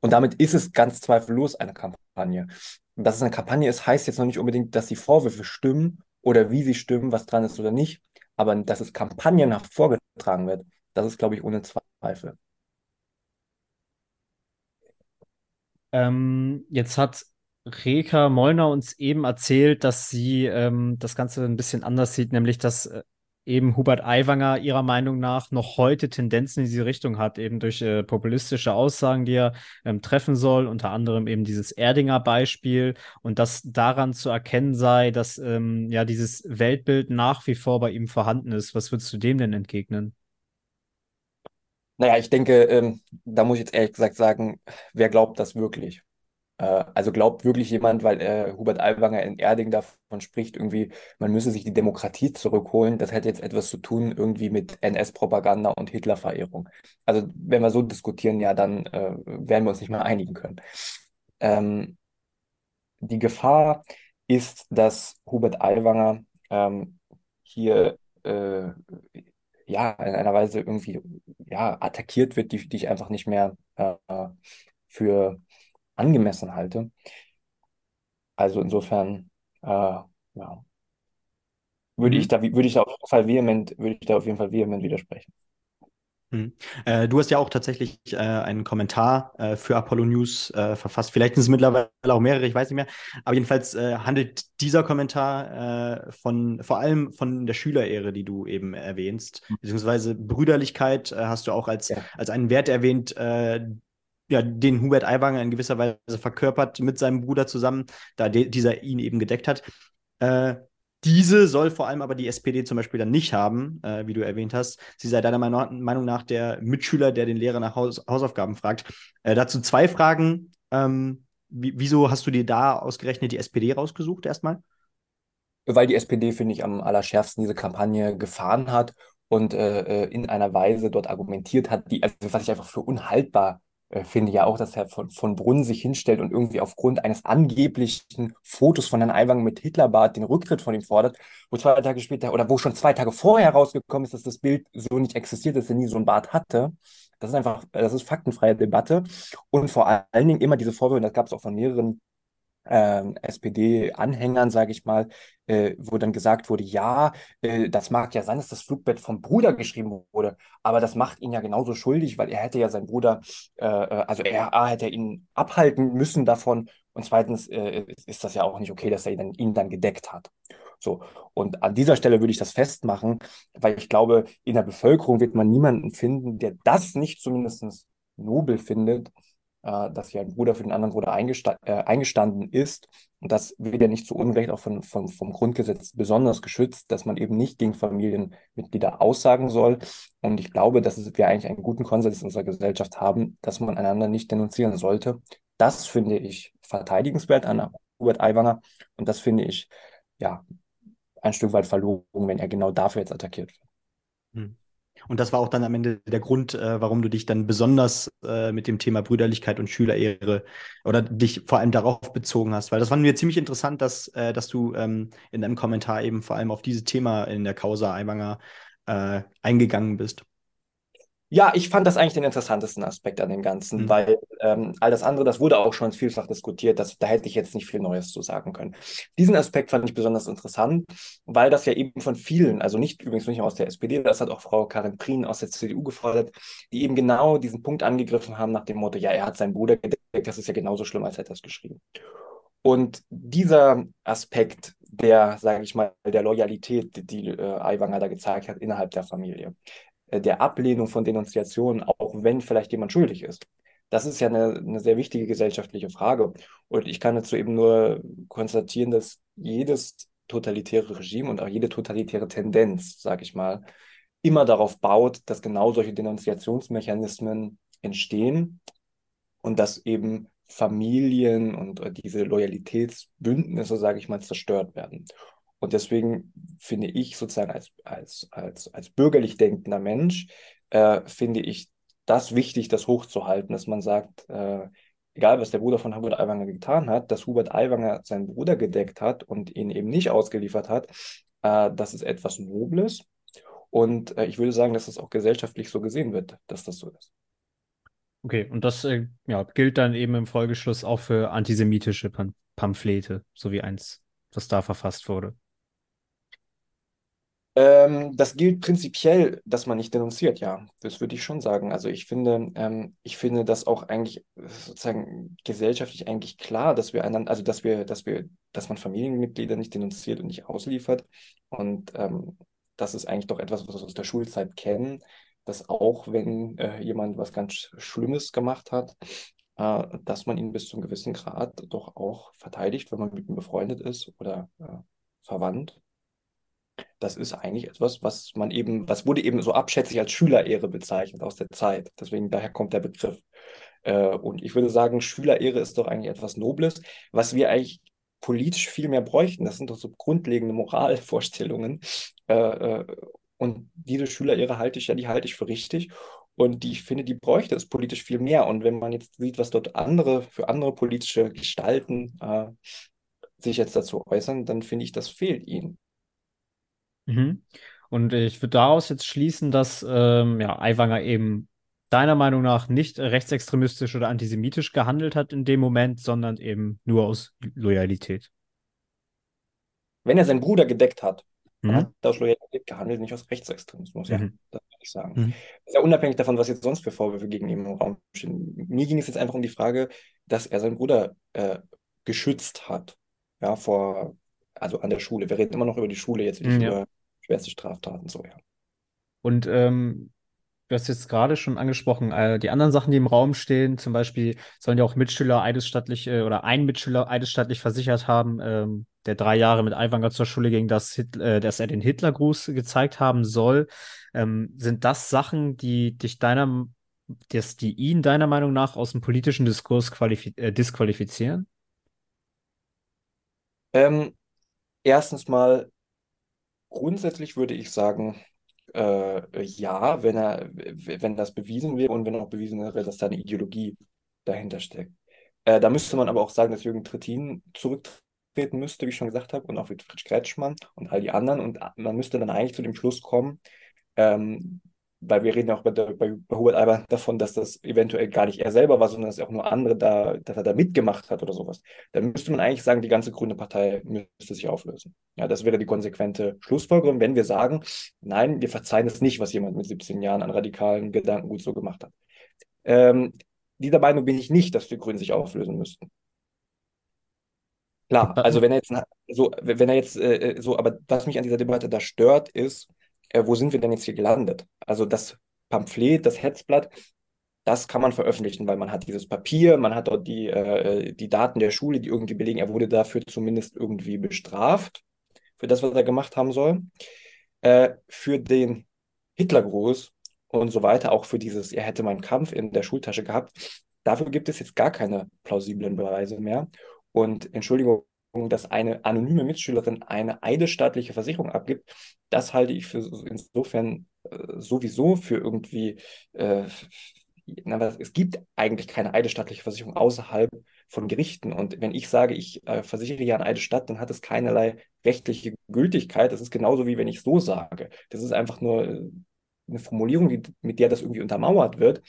Und damit ist es ganz zweifellos eine Kampagne. Und dass es eine Kampagne ist, heißt jetzt noch nicht unbedingt, dass die Vorwürfe stimmen oder wie sie stimmen, was dran ist oder nicht. Aber dass es kampagnenhaft vorgetragen wird, das ist, glaube ich, ohne Zweifel. Ähm, jetzt hat Reka Mollner uns eben erzählt, dass sie ähm, das Ganze ein bisschen anders sieht, nämlich dass äh, eben Hubert Aiwanger ihrer Meinung nach noch heute Tendenzen in diese Richtung hat, eben durch äh, populistische Aussagen, die er ähm, treffen soll, unter anderem eben dieses Erdinger Beispiel und dass daran zu erkennen sei, dass ähm, ja dieses Weltbild nach wie vor bei ihm vorhanden ist. Was würdest du dem denn entgegnen? Naja, ich denke, ähm, da muss ich jetzt ehrlich gesagt sagen, wer glaubt das wirklich? Äh, also glaubt wirklich jemand, weil äh, Hubert Aiwanger in Erding davon spricht, irgendwie, man müsse sich die Demokratie zurückholen. Das hätte jetzt etwas zu tun irgendwie mit NS-Propaganda und Hitler-Verehrung. Also wenn wir so diskutieren, ja, dann äh, werden wir uns nicht mehr einigen können. Ähm, die Gefahr ist, dass Hubert Aiwanger ähm, hier äh, ja in einer Weise irgendwie ja attackiert wird, die, die ich einfach nicht mehr äh, für angemessen halte. Also insofern, äh, ja, würde ich mhm. da, würde ich da auf jeden Fall vehement, würde ich da auf jeden Fall vehement widersprechen. Hm. Äh, du hast ja auch tatsächlich äh, einen Kommentar äh, für Apollo News äh, verfasst. Vielleicht sind es mittlerweile auch mehrere, ich weiß nicht mehr. Aber jedenfalls äh, handelt dieser Kommentar äh, von vor allem von der Schülerehre, die du eben erwähnst, mhm. beziehungsweise Brüderlichkeit hast du auch als, ja. als einen Wert erwähnt, ja, den Hubert Aiwanger in gewisser Weise verkörpert mit seinem Bruder zusammen, da dieser ihn eben gedeckt hat. Äh, diese soll vor allem aber die SPD zum Beispiel dann nicht haben, äh, wie du erwähnt hast. Sie sei deiner Meinung nach der Mitschüler, der den Lehrer nach Haus Hausaufgaben fragt. Äh, dazu zwei Fragen. Ähm, wieso hast du dir da ausgerechnet die SPD rausgesucht erstmal? Weil die SPD, finde ich, am allerschärfsten diese Kampagne gefahren hat und äh, äh, in einer Weise dort argumentiert hat, die, also was ich einfach für unhaltbar finde ja auch, dass Herr von, von Brunn sich hinstellt und irgendwie aufgrund eines angeblichen Fotos von Herrn Aiwanger mit Hitlerbart den Rücktritt von ihm fordert, wo zwei Tage später oder wo schon zwei Tage vorher rausgekommen ist, dass das Bild so nicht existiert, dass er nie so ein Bart hatte. Das ist einfach, das ist faktenfreie Debatte. Und vor allen Dingen immer diese Vorwürfe, das gab es auch von mehreren äh, SPD-Anhängern, sage ich mal, äh, wo dann gesagt wurde, ja, äh, das mag ja sein, dass das Flugbett vom Bruder geschrieben wurde, aber das macht ihn ja genauso schuldig, weil er hätte ja seinen Bruder, äh, äh, also er A, hätte ihn abhalten müssen davon und zweitens äh, ist das ja auch nicht okay, dass er ihn, ihn dann gedeckt hat. So, und an dieser Stelle würde ich das festmachen, weil ich glaube, in der Bevölkerung wird man niemanden finden, der das nicht zumindest nobel findet, äh, dass hier ein Bruder für den anderen Bruder eingesta äh, eingestanden ist. Und das wird ja nicht zu Unrecht auch von, von, vom Grundgesetz besonders geschützt, dass man eben nicht gegen Familienmitglieder aussagen soll. Und ich glaube, dass wir eigentlich einen guten Konsens in unserer Gesellschaft haben, dass man einander nicht denunzieren sollte. Das finde ich verteidigenswert an Hubert Aiwanger. Und das finde ich, ja, ein Stück weit verlogen, wenn er genau dafür jetzt attackiert wird. Hm. Und das war auch dann am Ende der Grund, äh, warum du dich dann besonders äh, mit dem Thema Brüderlichkeit und Schülerehre oder dich vor allem darauf bezogen hast. Weil das fand mir ziemlich interessant, dass, äh, dass du ähm, in deinem Kommentar eben vor allem auf dieses Thema in der Causa Aiwanger äh, eingegangen bist. Ja, ich fand das eigentlich den interessantesten Aspekt an dem Ganzen, mhm. weil ähm, all das andere, das wurde auch schon vielfach diskutiert, das, da hätte ich jetzt nicht viel Neues zu sagen können. Diesen Aspekt fand ich besonders interessant, weil das ja eben von vielen, also nicht übrigens nicht aus der SPD, das hat auch Frau Karin Prien aus der CDU gefordert, die eben genau diesen Punkt angegriffen haben nach dem Motto, ja, er hat seinen Bruder gedeckt, das ist ja genauso schlimm, als hätte er es geschrieben. Und dieser Aspekt der, sage ich mal, der Loyalität, die äh, Aiwanger da gezeigt hat innerhalb der Familie, der Ablehnung von Denunziationen, auch wenn vielleicht jemand schuldig ist. Das ist ja eine, eine sehr wichtige gesellschaftliche Frage. Und ich kann dazu eben nur konstatieren, dass jedes totalitäre Regime und auch jede totalitäre Tendenz, sage ich mal, immer darauf baut, dass genau solche Denunziationsmechanismen entstehen und dass eben Familien und äh, diese Loyalitätsbündnisse, sage ich mal, zerstört werden. Und deswegen finde ich sozusagen als, als, als, als bürgerlich denkender Mensch, äh, finde ich das wichtig, das hochzuhalten, dass man sagt, äh, egal was der Bruder von Hubert Aiwanger getan hat, dass Hubert Aiwanger seinen Bruder gedeckt hat und ihn eben nicht ausgeliefert hat, äh, das ist etwas Nobles. Und äh, ich würde sagen, dass das auch gesellschaftlich so gesehen wird, dass das so ist. Okay, und das äh, ja, gilt dann eben im Folgeschluss auch für antisemitische Pam Pamphlete, so wie eins, das da verfasst wurde. Ähm, das gilt prinzipiell, dass man nicht denunziert, ja. Das würde ich schon sagen. Also ich finde, ähm, ich finde das auch eigentlich sozusagen gesellschaftlich eigentlich klar, dass wir einander, also dass wir, dass wir, dass man Familienmitglieder nicht denunziert und nicht ausliefert. Und ähm, das ist eigentlich doch etwas, was wir aus der Schulzeit kennen, dass auch wenn äh, jemand was ganz Schlimmes gemacht hat, äh, dass man ihn bis zu einem gewissen Grad doch auch verteidigt, wenn man mit ihm befreundet ist oder äh, verwandt das ist eigentlich etwas, was man eben, was wurde eben so abschätzig als Schülerehre bezeichnet aus der Zeit. Deswegen daher kommt der Begriff. Äh, und ich würde sagen, Schülerehre ist doch eigentlich etwas Nobles, was wir eigentlich politisch viel mehr bräuchten. Das sind doch so grundlegende Moralvorstellungen. Äh, äh, und diese Schülerehre halte ich ja, die halte ich für richtig. Und die, ich finde, die bräuchte es politisch viel mehr. Und wenn man jetzt sieht, was dort andere, für andere politische Gestalten äh, sich jetzt dazu äußern, dann finde ich, das fehlt ihnen. Mhm. Und ich würde daraus jetzt schließen, dass ähm, ja, Aiwanger eben deiner Meinung nach nicht rechtsextremistisch oder antisemitisch gehandelt hat in dem Moment, sondern eben nur aus Loyalität. Wenn er seinen Bruder gedeckt hat, mhm. hat er aus Loyalität gehandelt, nicht aus Rechtsextremismus, ja, mhm. das würde ich sagen. Mhm. Das ist ja unabhängig davon, was jetzt sonst für Vorwürfe gegen ihn im Raum stehen. Mir ging es jetzt einfach um die Frage, dass er seinen Bruder äh, geschützt hat, ja, vor, also an der Schule. Wir reden immer noch über die Schule, jetzt nicht ja. über schwerste Straftaten, so ja. Und ähm, du hast jetzt gerade schon angesprochen, äh, die anderen Sachen, die im Raum stehen, zum Beispiel sollen ja auch Mitschüler eidesstattlich äh, oder ein Mitschüler eidesstattlich versichert haben, ähm, der drei Jahre mit Aiwanger zur Schule ging, dass, äh, dass er den Hitlergruß gezeigt haben soll. Ähm, sind das Sachen, die dich deiner, dass die ihn deiner Meinung nach aus dem politischen Diskurs äh, disqualifizieren? Ähm, erstens mal Grundsätzlich würde ich sagen, äh, ja, wenn er, wenn das bewiesen wäre und wenn auch bewiesen wäre, dass da eine Ideologie dahinter steckt. Äh, da müsste man aber auch sagen, dass Jürgen Trittin zurücktreten müsste, wie ich schon gesagt habe, und auch Friedrich Kretschmann und all die anderen. Und man müsste dann eigentlich zu dem Schluss kommen, ähm, weil wir reden auch bei, der, bei Hubert Alba davon, dass das eventuell gar nicht er selber war, sondern dass auch nur andere da, dass er da mitgemacht hat oder sowas. Dann müsste man eigentlich sagen, die ganze grüne Partei müsste sich auflösen. Ja, das wäre die konsequente Schlussfolgerung, wenn wir sagen, nein, wir verzeihen es nicht, was jemand mit 17 Jahren an radikalen Gedanken gut so gemacht hat. Ähm, dieser Meinung bin ich nicht, dass die Grünen sich auflösen müssten. Klar, also wenn er jetzt so, wenn er jetzt äh, äh, so, aber was mich an dieser Debatte da stört, ist, äh, wo sind wir denn jetzt hier gelandet? Also das Pamphlet, das Hetzblatt, das kann man veröffentlichen, weil man hat dieses Papier, man hat dort die, äh, die Daten der Schule, die irgendwie belegen, er wurde dafür zumindest irgendwie bestraft, für das, was er gemacht haben soll. Äh, für den Hitlergruß und so weiter, auch für dieses, er hätte meinen Kampf in der Schultasche gehabt, dafür gibt es jetzt gar keine plausiblen Beweise mehr. Und Entschuldigung, dass eine anonyme Mitschülerin eine eidesstaatliche Versicherung abgibt, das halte ich für insofern äh, sowieso für irgendwie, äh, na, es gibt eigentlich keine eidesstattliche Versicherung außerhalb von Gerichten. Und wenn ich sage, ich äh, versichere ja eine Eidesstatt, dann hat es keinerlei rechtliche Gültigkeit. Das ist genauso wie wenn ich so sage. Das ist einfach nur äh, eine Formulierung, die, mit der das irgendwie untermauert wird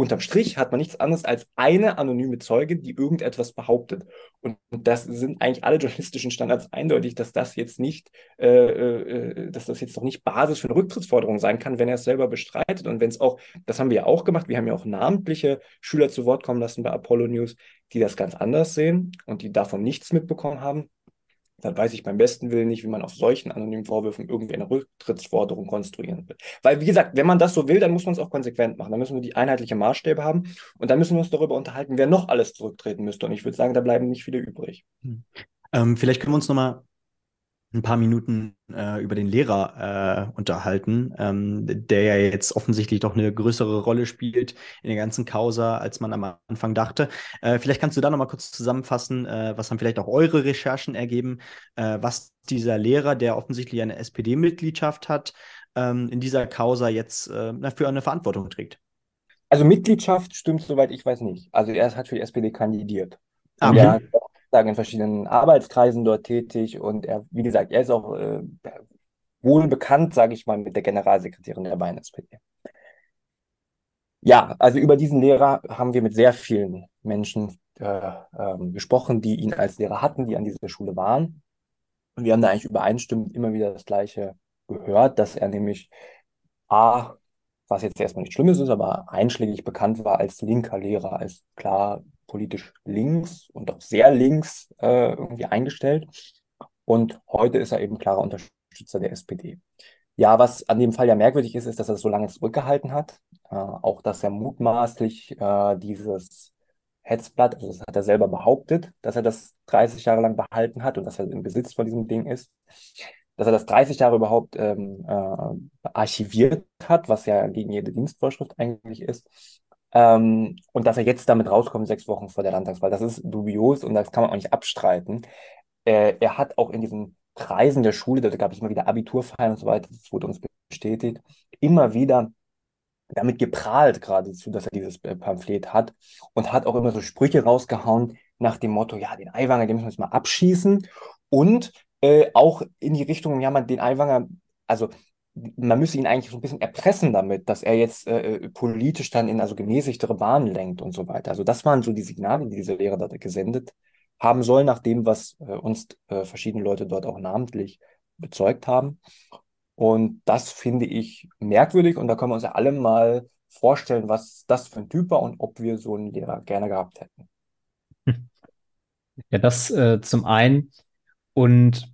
unterm Strich hat man nichts anderes als eine anonyme Zeugin, die irgendetwas behauptet. Und das sind eigentlich alle journalistischen Standards eindeutig, dass das jetzt nicht, äh, äh, dass das jetzt noch nicht Basis für eine Rücktrittsforderung sein kann, wenn er es selber bestreitet. Und wenn es auch, das haben wir ja auch gemacht, wir haben ja auch namentliche Schüler zu Wort kommen lassen bei Apollo News, die das ganz anders sehen und die davon nichts mitbekommen haben dann weiß ich beim besten Willen nicht, wie man auf solchen anonymen Vorwürfen irgendwie eine Rücktrittsforderung konstruieren will. Weil, wie gesagt, wenn man das so will, dann muss man es auch konsequent machen. Dann müssen wir die einheitliche Maßstäbe haben und dann müssen wir uns darüber unterhalten, wer noch alles zurücktreten müsste. Und ich würde sagen, da bleiben nicht viele übrig. Hm. Ähm, vielleicht können wir uns nochmal ein paar Minuten äh, über den Lehrer äh, unterhalten, ähm, der ja jetzt offensichtlich doch eine größere Rolle spielt in der ganzen Causa, als man am Anfang dachte. Äh, vielleicht kannst du da noch mal kurz zusammenfassen, äh, was haben vielleicht auch eure Recherchen ergeben, äh, was dieser Lehrer, der offensichtlich eine SPD-Mitgliedschaft hat, ähm, in dieser Causa jetzt äh, für eine Verantwortung trägt. Also Mitgliedschaft stimmt soweit ich weiß nicht. Also er hat für die SPD kandidiert. Ah, okay. Sagen, in verschiedenen Arbeitskreisen dort tätig und er, wie gesagt, er ist auch äh, wohl bekannt, sage ich mal, mit der Generalsekretärin der Bayern SPD. Ja, also über diesen Lehrer haben wir mit sehr vielen Menschen äh, ähm, gesprochen, die ihn als Lehrer hatten, die an dieser Schule waren. Und wir haben da eigentlich übereinstimmend immer wieder das Gleiche gehört, dass er nämlich A, was jetzt erstmal nicht Schlimmes ist, aber einschlägig bekannt war als linker Lehrer, als klar politisch links und auch sehr links äh, irgendwie eingestellt. Und heute ist er eben klarer Unterstützer der SPD. Ja, was an dem Fall ja merkwürdig ist, ist, dass er das so lange zurückgehalten hat. Äh, auch, dass er mutmaßlich äh, dieses Hetzblatt, also das hat er selber behauptet, dass er das 30 Jahre lang behalten hat und dass er im Besitz von diesem Ding ist. Dass er das 30 Jahre überhaupt ähm, äh, archiviert hat, was ja gegen jede Dienstvorschrift eigentlich ist. Ähm, und dass er jetzt damit rauskommt, sechs Wochen vor der Landtagswahl, das ist dubios und das kann man auch nicht abstreiten. Äh, er hat auch in diesen Kreisen der Schule, da gab es immer wieder Abiturfeiern und so weiter, das wurde uns bestätigt, immer wieder damit geprahlt geradezu, dass er dieses äh, Pamphlet hat und hat auch immer so Sprüche rausgehauen nach dem Motto, ja, den Eiwanger, den müssen wir jetzt mal abschießen und äh, auch in die Richtung, ja, man den Eiwanger, also man müsse ihn eigentlich so ein bisschen erpressen damit, dass er jetzt äh, äh, politisch dann in also gemäßigtere Bahnen lenkt und so weiter. Also das waren so die Signale, die diese Lehrer dort gesendet haben sollen, nach dem, was äh, uns äh, verschiedene Leute dort auch namentlich bezeugt haben. Und das finde ich merkwürdig und da können wir uns ja alle mal vorstellen, was das für ein Typ war und ob wir so einen Lehrer gerne gehabt hätten. Ja, das äh, zum einen. Und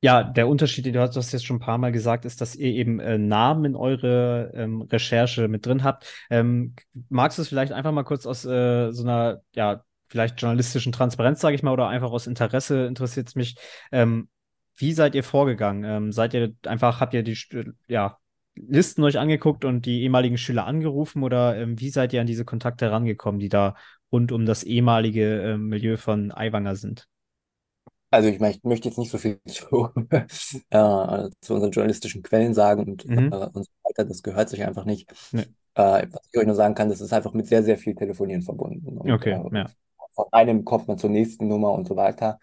ja, der Unterschied, den du hast, du hast jetzt schon ein paar Mal gesagt, ist, dass ihr eben äh, Namen in eure ähm, Recherche mit drin habt. Ähm, magst du es vielleicht einfach mal kurz aus äh, so einer, ja, vielleicht journalistischen Transparenz, sage ich mal, oder einfach aus Interesse interessiert es mich. Ähm, wie seid ihr vorgegangen? Ähm, seid ihr einfach, habt ihr die ja, Listen euch angeguckt und die ehemaligen Schüler angerufen oder ähm, wie seid ihr an diese Kontakte herangekommen, die da rund um das ehemalige äh, Milieu von Aiwanger sind? Also ich, ich möchte jetzt nicht so viel zu, äh, zu unseren journalistischen Quellen sagen und, mhm. äh, und so weiter. Das gehört sich einfach nicht. Nee. Äh, was ich euch nur sagen kann, das ist einfach mit sehr, sehr viel Telefonieren verbunden. Und, okay, äh, ja. Von einem kommt man zur nächsten Nummer und so weiter.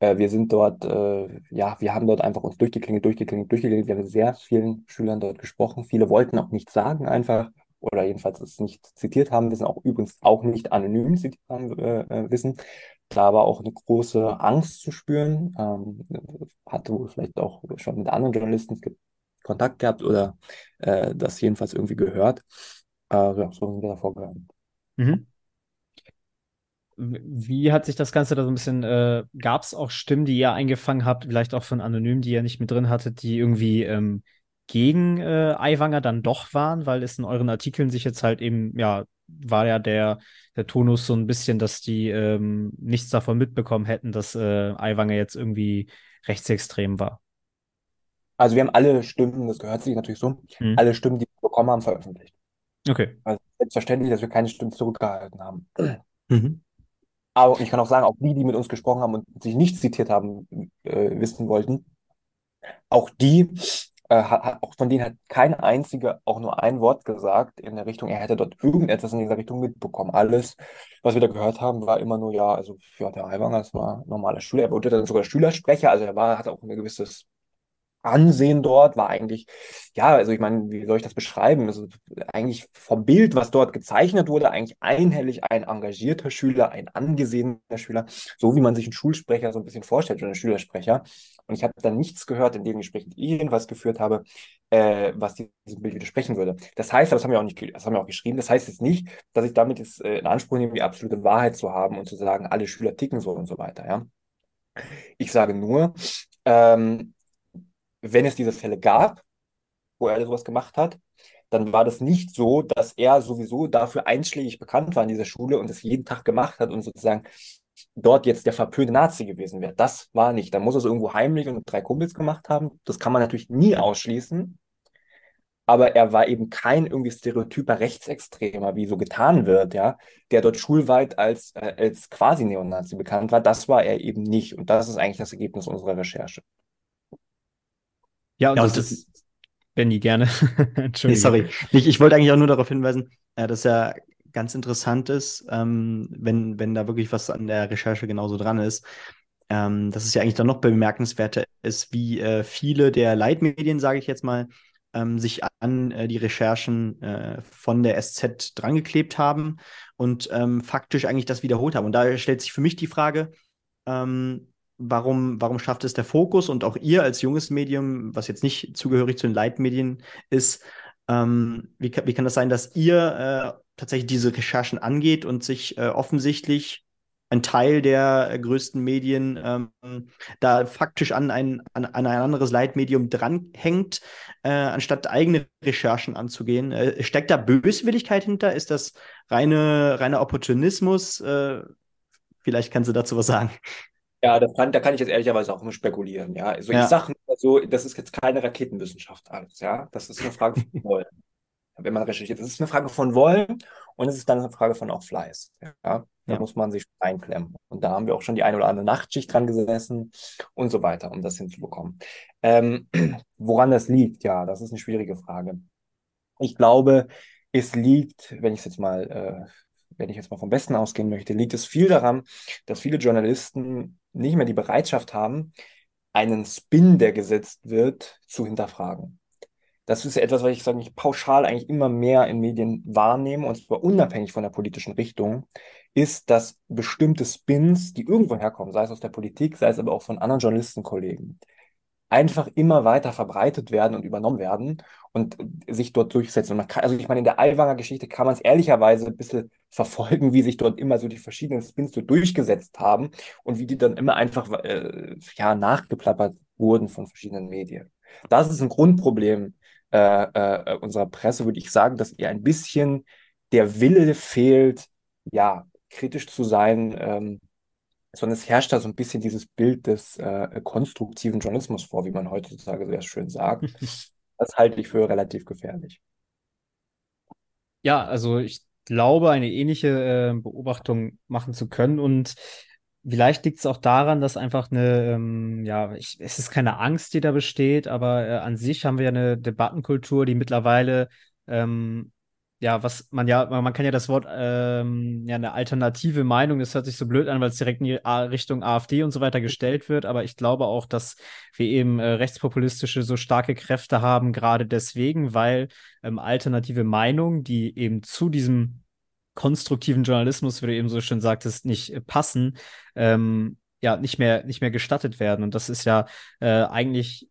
Äh, wir sind dort, äh, ja, wir haben dort einfach uns durchgeklingelt, durchgeklingelt, durchgeklingelt. Wir haben mit sehr vielen Schülern dort gesprochen. Viele wollten auch nichts sagen einfach oder jedenfalls es nicht zitiert haben, wissen auch übrigens auch nicht anonym zitiert haben, wissen da war auch eine große Angst zu spüren. Ähm, hatte wohl vielleicht auch schon mit anderen Journalisten Kontakt gehabt oder äh, das jedenfalls irgendwie gehört. Äh, ja, so sind wir da vorgegangen. Mhm. Wie hat sich das Ganze da so ein bisschen, äh, gab es auch Stimmen, die ihr eingefangen habt, vielleicht auch von Anonym, die ihr nicht mit drin hattet, die irgendwie ähm, gegen äh, Aiwanger dann doch waren, weil es in euren Artikeln sich jetzt halt eben, ja, war ja der, der Tonus so ein bisschen, dass die ähm, nichts davon mitbekommen hätten, dass äh, Aiwanger jetzt irgendwie rechtsextrem war. Also wir haben alle Stimmen, das gehört sich natürlich so, mhm. alle Stimmen, die wir bekommen haben, veröffentlicht. Okay. Also selbstverständlich, dass wir keine Stimmen zurückgehalten haben. Mhm. Aber ich kann auch sagen, auch die, die mit uns gesprochen haben und sich nicht zitiert haben, äh, wissen wollten, auch die, äh, hat, auch von denen hat kein einziger auch nur ein Wort gesagt in der Richtung, er hätte dort irgendetwas in dieser Richtung mitbekommen. Alles, was wir da gehört haben, war immer nur, ja, also ja, der Aiwanger, das war normaler Schüler, er wurde dann sogar Schülersprecher, also er war, hat auch ein gewisses Ansehen dort war eigentlich, ja, also ich meine, wie soll ich das beschreiben? Also eigentlich vom Bild, was dort gezeichnet wurde, eigentlich einhellig ein engagierter Schüler, ein angesehener Schüler, so wie man sich einen Schulsprecher so ein bisschen vorstellt oder einen Schülersprecher. Und ich habe dann nichts gehört in dem Gespräch, das ich jedenfalls geführt habe, äh, was diesem Bild widersprechen würde. Das heißt, das haben wir auch nicht, das haben wir auch geschrieben, das heißt jetzt nicht, dass ich damit jetzt äh, in Anspruch nehme, die absolute Wahrheit zu haben und zu sagen, alle Schüler ticken so und so weiter, ja. Ich sage nur, ähm, wenn es diese Fälle gab, wo er sowas gemacht hat, dann war das nicht so, dass er sowieso dafür einschlägig bekannt war in dieser Schule und es jeden Tag gemacht hat und sozusagen dort jetzt der verpönte Nazi gewesen wäre. Das war nicht. Da muss er es irgendwo heimlich und mit drei Kumpels gemacht haben. Das kann man natürlich nie ausschließen. Aber er war eben kein irgendwie stereotyper Rechtsextremer, wie so getan wird, ja, der dort schulweit als, äh, als quasi Neonazi bekannt war. Das war er eben nicht. Und das ist eigentlich das Ergebnis unserer Recherche. Ja, und, ja, und das, ist, Benny, gerne. Entschuldigung. Nee, sorry. Ich, ich wollte eigentlich auch nur darauf hinweisen, äh, dass ja ganz interessant ist, ähm, wenn, wenn da wirklich was an der Recherche genauso dran ist. Ähm, dass es ja eigentlich dann noch bemerkenswerter ist, wie äh, viele der Leitmedien, sage ich jetzt mal, ähm, sich an äh, die Recherchen äh, von der SZ drangeklebt haben und ähm, faktisch eigentlich das wiederholt haben. Und da stellt sich für mich die Frage, ähm, warum, warum schafft es der Fokus und auch ihr als junges Medium, was jetzt nicht zugehörig zu den Leitmedien ist, ähm, wie, wie kann das sein, dass ihr äh, tatsächlich diese Recherchen angeht und sich äh, offensichtlich ein Teil der größten Medien ähm, da faktisch an ein, an, an, ein anderes Leitmedium dranhängt, äh, anstatt eigene Recherchen anzugehen. Äh, steckt da Böswilligkeit hinter? Ist das reine, reiner Opportunismus? Äh, vielleicht kannst du dazu was sagen. Ja, das kann, da kann ich jetzt ehrlicherweise auch immer spekulieren. Ja, also ja. ich sage so, das ist jetzt keine Raketenwissenschaft alles. Ja, das ist eine Frage von Wollen. Wenn man recherchiert, das ist eine Frage von Wollen und es ist dann eine Frage von auch Fleiß. Ja, da ja. muss man sich einklemmen. Und da haben wir auch schon die eine oder andere Nachtschicht dran gesessen und so weiter, um das hinzubekommen. Ähm, woran das liegt, ja, das ist eine schwierige Frage. Ich glaube, es liegt, wenn ich es jetzt mal äh, wenn ich jetzt mal vom Besten ausgehen möchte, liegt es viel daran, dass viele Journalisten nicht mehr die Bereitschaft haben, einen Spin, der gesetzt wird, zu hinterfragen. Das ist etwas, was ich sage, ich pauschal eigentlich immer mehr in Medien wahrnehme, und zwar unabhängig von der politischen Richtung, ist, dass bestimmte Spins, die irgendwo herkommen, sei es aus der Politik, sei es aber auch von anderen Journalistenkollegen, einfach immer weiter verbreitet werden und übernommen werden und sich dort durchsetzen. Kann, also ich meine, in der Aiwanger Geschichte kann man es ehrlicherweise ein bisschen verfolgen, wie sich dort immer so die verschiedenen Spins so durchgesetzt haben und wie die dann immer einfach äh, ja, nachgeplappert wurden von verschiedenen Medien. Das ist ein Grundproblem äh, äh, unserer Presse, würde ich sagen, dass ihr ein bisschen der Wille fehlt, ja, kritisch zu sein, ähm, sondern es herrscht da so ein bisschen dieses Bild des äh, konstruktiven Journalismus vor, wie man heutzutage sehr schön sagt. das halte ich für relativ gefährlich. Ja, also ich glaube, eine ähnliche äh, Beobachtung machen zu können und Vielleicht liegt es auch daran, dass einfach eine, ähm, ja, ich, es ist keine Angst, die da besteht, aber äh, an sich haben wir ja eine Debattenkultur, die mittlerweile ähm, ja, was man ja, man kann ja das Wort, ähm, ja, eine alternative Meinung, das hört sich so blöd an, weil es direkt in die Richtung AfD und so weiter gestellt wird, aber ich glaube auch, dass wir eben äh, rechtspopulistische so starke Kräfte haben, gerade deswegen, weil ähm, alternative Meinungen, die eben zu diesem konstruktiven Journalismus, wie du eben so schön sagtest, nicht äh, passen, ähm, ja, nicht mehr, nicht mehr gestattet werden. Und das ist ja äh, eigentlich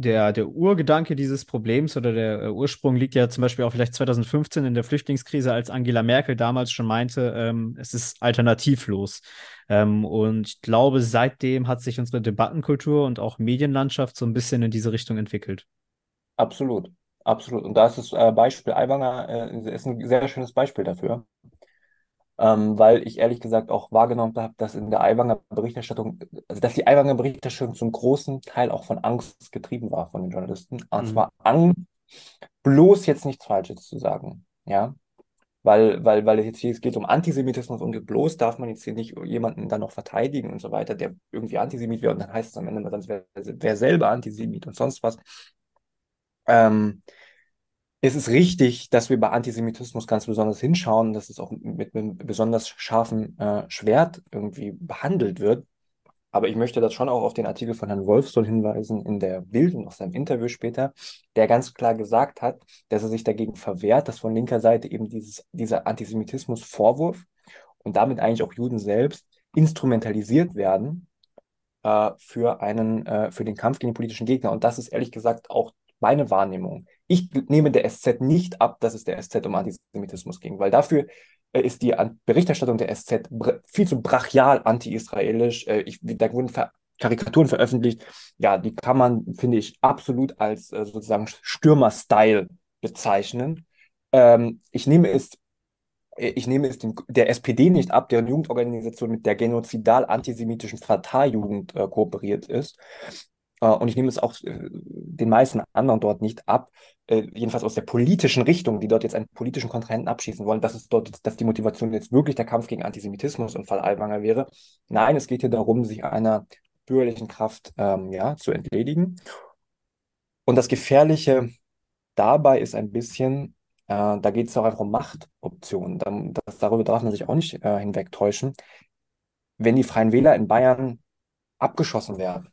der, der Urgedanke dieses Problems oder der äh, Ursprung liegt ja zum Beispiel auch vielleicht 2015 in der Flüchtlingskrise, als Angela Merkel damals schon meinte, ähm, es ist alternativlos. Ähm, und ich glaube, seitdem hat sich unsere Debattenkultur und auch Medienlandschaft so ein bisschen in diese Richtung entwickelt. absolut. Absolut. Und da ist das äh, Beispiel Aiwanger äh, ist ein sehr schönes Beispiel dafür. Ähm, weil ich ehrlich gesagt auch wahrgenommen habe, dass in der Aiwanger Berichterstattung, also dass die Aiwanger Berichterstattung zum großen Teil auch von Angst getrieben war von den Journalisten. Und Mhm. zwar Angst, bloß jetzt nichts Falsches zu sagen. Ja. Weil, weil, weil es jetzt hier es geht um Antisemitismus und bloß darf man jetzt hier nicht jemanden dann noch verteidigen und so weiter, der irgendwie Antisemit wäre und dann heißt es am Ende, sonst wäre wär selber Antisemit und sonst was. Ähm, es ist richtig, dass wir bei Antisemitismus ganz besonders hinschauen, dass es auch mit einem besonders scharfen äh, Schwert irgendwie behandelt wird. Aber ich möchte das schon auch auf den Artikel von Herrn Wolfsohn hinweisen in der Bild und aus seinem Interview später, der ganz klar gesagt hat, dass er sich dagegen verwehrt, dass von linker Seite eben dieses, dieser Antisemitismus-Vorwurf und damit eigentlich auch Juden selbst instrumentalisiert werden äh, für einen, äh, für den Kampf gegen den politischen Gegner. Und das ist ehrlich gesagt auch meine Wahrnehmung. Ich nehme der SZ nicht ab, dass es der SZ um Antisemitismus ging, weil dafür äh, ist die Berichterstattung der SZ viel zu brachial anti-israelisch. Äh, da wurden Ver Karikaturen veröffentlicht. Ja, die kann man, finde ich, absolut als äh, sozusagen Stürmer-Style bezeichnen. Ähm, ich nehme es ich nehme es dem, der SPD nicht ab, deren Jugendorganisation mit der genozidal-antisemitischen Fataljugend äh, kooperiert ist. Äh, und ich nehme es auch äh, den meisten anderen dort nicht ab, äh, jedenfalls aus der politischen Richtung, die dort jetzt einen politischen Kontrahenten abschießen wollen, dass es dort dass die Motivation jetzt wirklich der Kampf gegen Antisemitismus im Fall Aiwanger wäre. Nein, es geht hier darum, sich einer bürgerlichen Kraft ähm, ja, zu entledigen. Und das Gefährliche dabei ist ein bisschen, äh, da geht es auch einfach um Machtoptionen. Dann, das, darüber darf man sich auch nicht äh, hinwegtäuschen. Wenn die Freien Wähler in Bayern abgeschossen werden,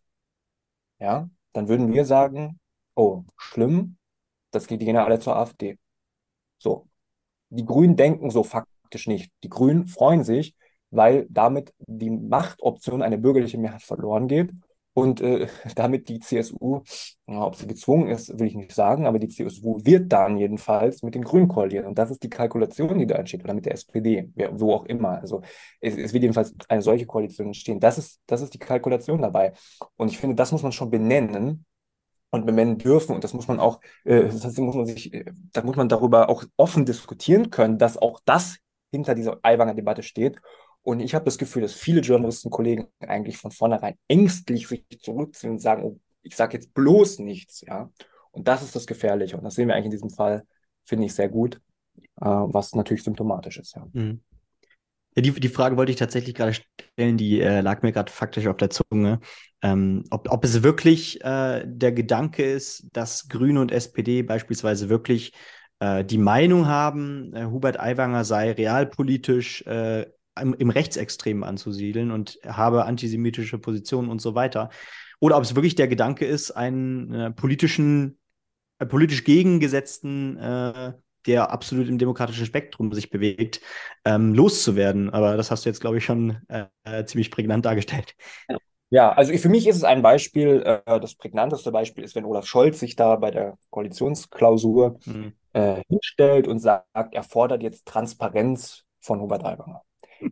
ja, dann würden wir sagen, oh, schlimm, das geht, die gehen ja alle zur AfD. So. Die Grünen denken so faktisch nicht. Die Grünen freuen sich, weil damit die Machtoption eine bürgerliche Mehrheit verloren geht und äh, damit die CSU, ja, ob sie gezwungen ist, will ich nicht sagen, aber die CSU wird dann jedenfalls mit den Grünen koalieren. Und das ist die Kalkulation, die da entsteht, oder mit der SPD, wo auch immer. Also es, es wird jedenfalls eine solche Koalition entstehen. Das ist, das ist die Kalkulation dabei. Und ich finde, das muss man schon benennen und benennen dürfen. Und das muss man auch, äh, das muss man sich, äh, da muss man darüber auch offen diskutieren können, dass auch das hinter dieser Aiwanger Debatte steht. Und ich habe das Gefühl, dass viele Journalistenkollegen eigentlich von vornherein ängstlich sich zurückziehen und sagen, oh, ich sage jetzt bloß nichts, ja. Und das ist das Gefährliche. Und das sehen wir eigentlich in diesem Fall, finde ich, sehr gut, äh, was natürlich symptomatisch ist, ja. Mhm. Ja, die, die Frage wollte ich tatsächlich gerade stellen, die äh, lag mir gerade faktisch auf der Zunge. Ähm, ob, ob es wirklich äh, der Gedanke ist, dass Grüne und SPD beispielsweise wirklich äh, die Meinung haben, äh, Hubert Aiwanger sei realpolitisch äh, im, im Rechtsextremen anzusiedeln und habe antisemitische Positionen und so weiter. Oder ob es wirklich der Gedanke ist, einen äh, politischen, äh, politisch gegengesetzten, äh, der absolut im demokratischen Spektrum sich bewegt, ähm, loszuwerden. Aber das hast du jetzt, glaube ich, schon äh, ziemlich prägnant dargestellt. Ja, also für mich ist es ein Beispiel, äh, das prägnanteste Beispiel ist, wenn Olaf Scholz sich da bei der Koalitionsklausur mhm. hinstellt und sagt, er fordert jetzt Transparenz von Hubert Aiwanger.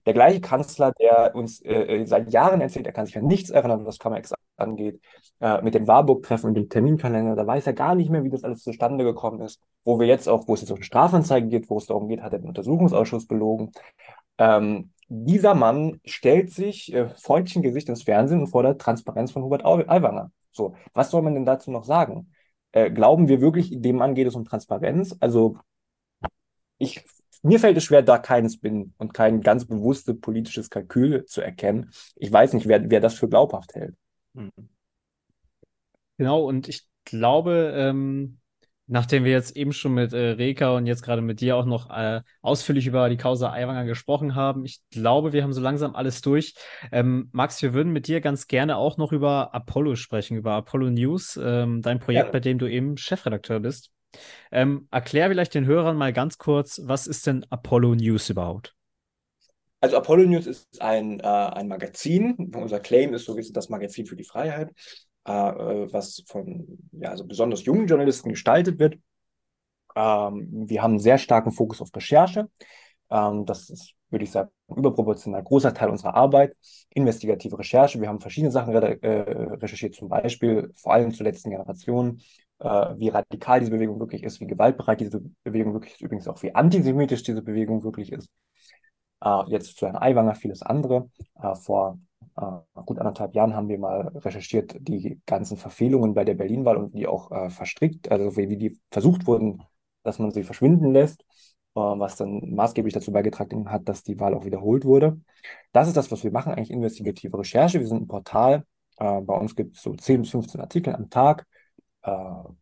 Der gleiche Kanzler, der uns äh, seit Jahren erzählt, er kann sich an nichts erinnern, was Comex angeht, äh, mit dem Warburg-Treffen und dem Terminkalender, da weiß er gar nicht mehr, wie das alles zustande gekommen ist. Wo wir jetzt auch, wo es jetzt um Strafanzeige geht, wo es darum geht, hat er den Untersuchungsausschuss belogen. Ähm, dieser Mann stellt sich äh, freundlichen Gesicht ins Fernsehen und fordert Transparenz von Hubert Aiwanger. So, was soll man denn dazu noch sagen? Äh, glauben wir wirklich, dem Mann geht es um Transparenz? Also, ich mir fällt es schwer, da keinen Spin und kein ganz bewusstes politisches Kalkül zu erkennen. Ich weiß nicht, wer, wer das für glaubhaft hält. Genau, und ich glaube, ähm, nachdem wir jetzt eben schon mit äh, Reka und jetzt gerade mit dir auch noch äh, ausführlich über die Causa Aiwanger gesprochen haben, ich glaube, wir haben so langsam alles durch. Ähm, Max, wir würden mit dir ganz gerne auch noch über Apollo sprechen, über Apollo News, ähm, dein Projekt, ja. bei dem du eben Chefredakteur bist. Ähm, erklär vielleicht den Hörern mal ganz kurz, was ist denn Apollo News überhaupt? Also Apollo News ist ein, äh, ein Magazin. Unser Claim ist so das Magazin für die Freiheit, äh, was von ja, also besonders jungen Journalisten gestaltet wird. Ähm, wir haben einen sehr starken Fokus auf Recherche. Äh, Ähm, das ist, würde ich sagen, überproportional großer Teil unserer Arbeit. Investigative Recherche. Wir haben verschiedene Sachen re äh, recherchiert, zum Beispiel vor allem zur letzten Generation, äh, wie radikal diese Bewegung wirklich ist, wie gewaltbereit diese Bewegung wirklich ist, übrigens auch wie antisemitisch diese Bewegung wirklich ist. Äh, jetzt zu Herrn Aiwanger vieles andere. Äh, vor äh, gut anderthalb Jahren haben wir mal recherchiert die ganzen Verfehlungen bei der Berlin-Wahl und die auch äh, verstrickt, also wie, wie die versucht wurden, dass man sie verschwinden lässt, was dann maßgeblich dazu beigetragen hat, dass die Wahl auch wiederholt wurde. Das ist das, was wir machen, eigentlich investigative Recherche. Wir sind ein Portal. Äh, bei uns gibt es so 10 bis 15 Artikel am Tag, äh,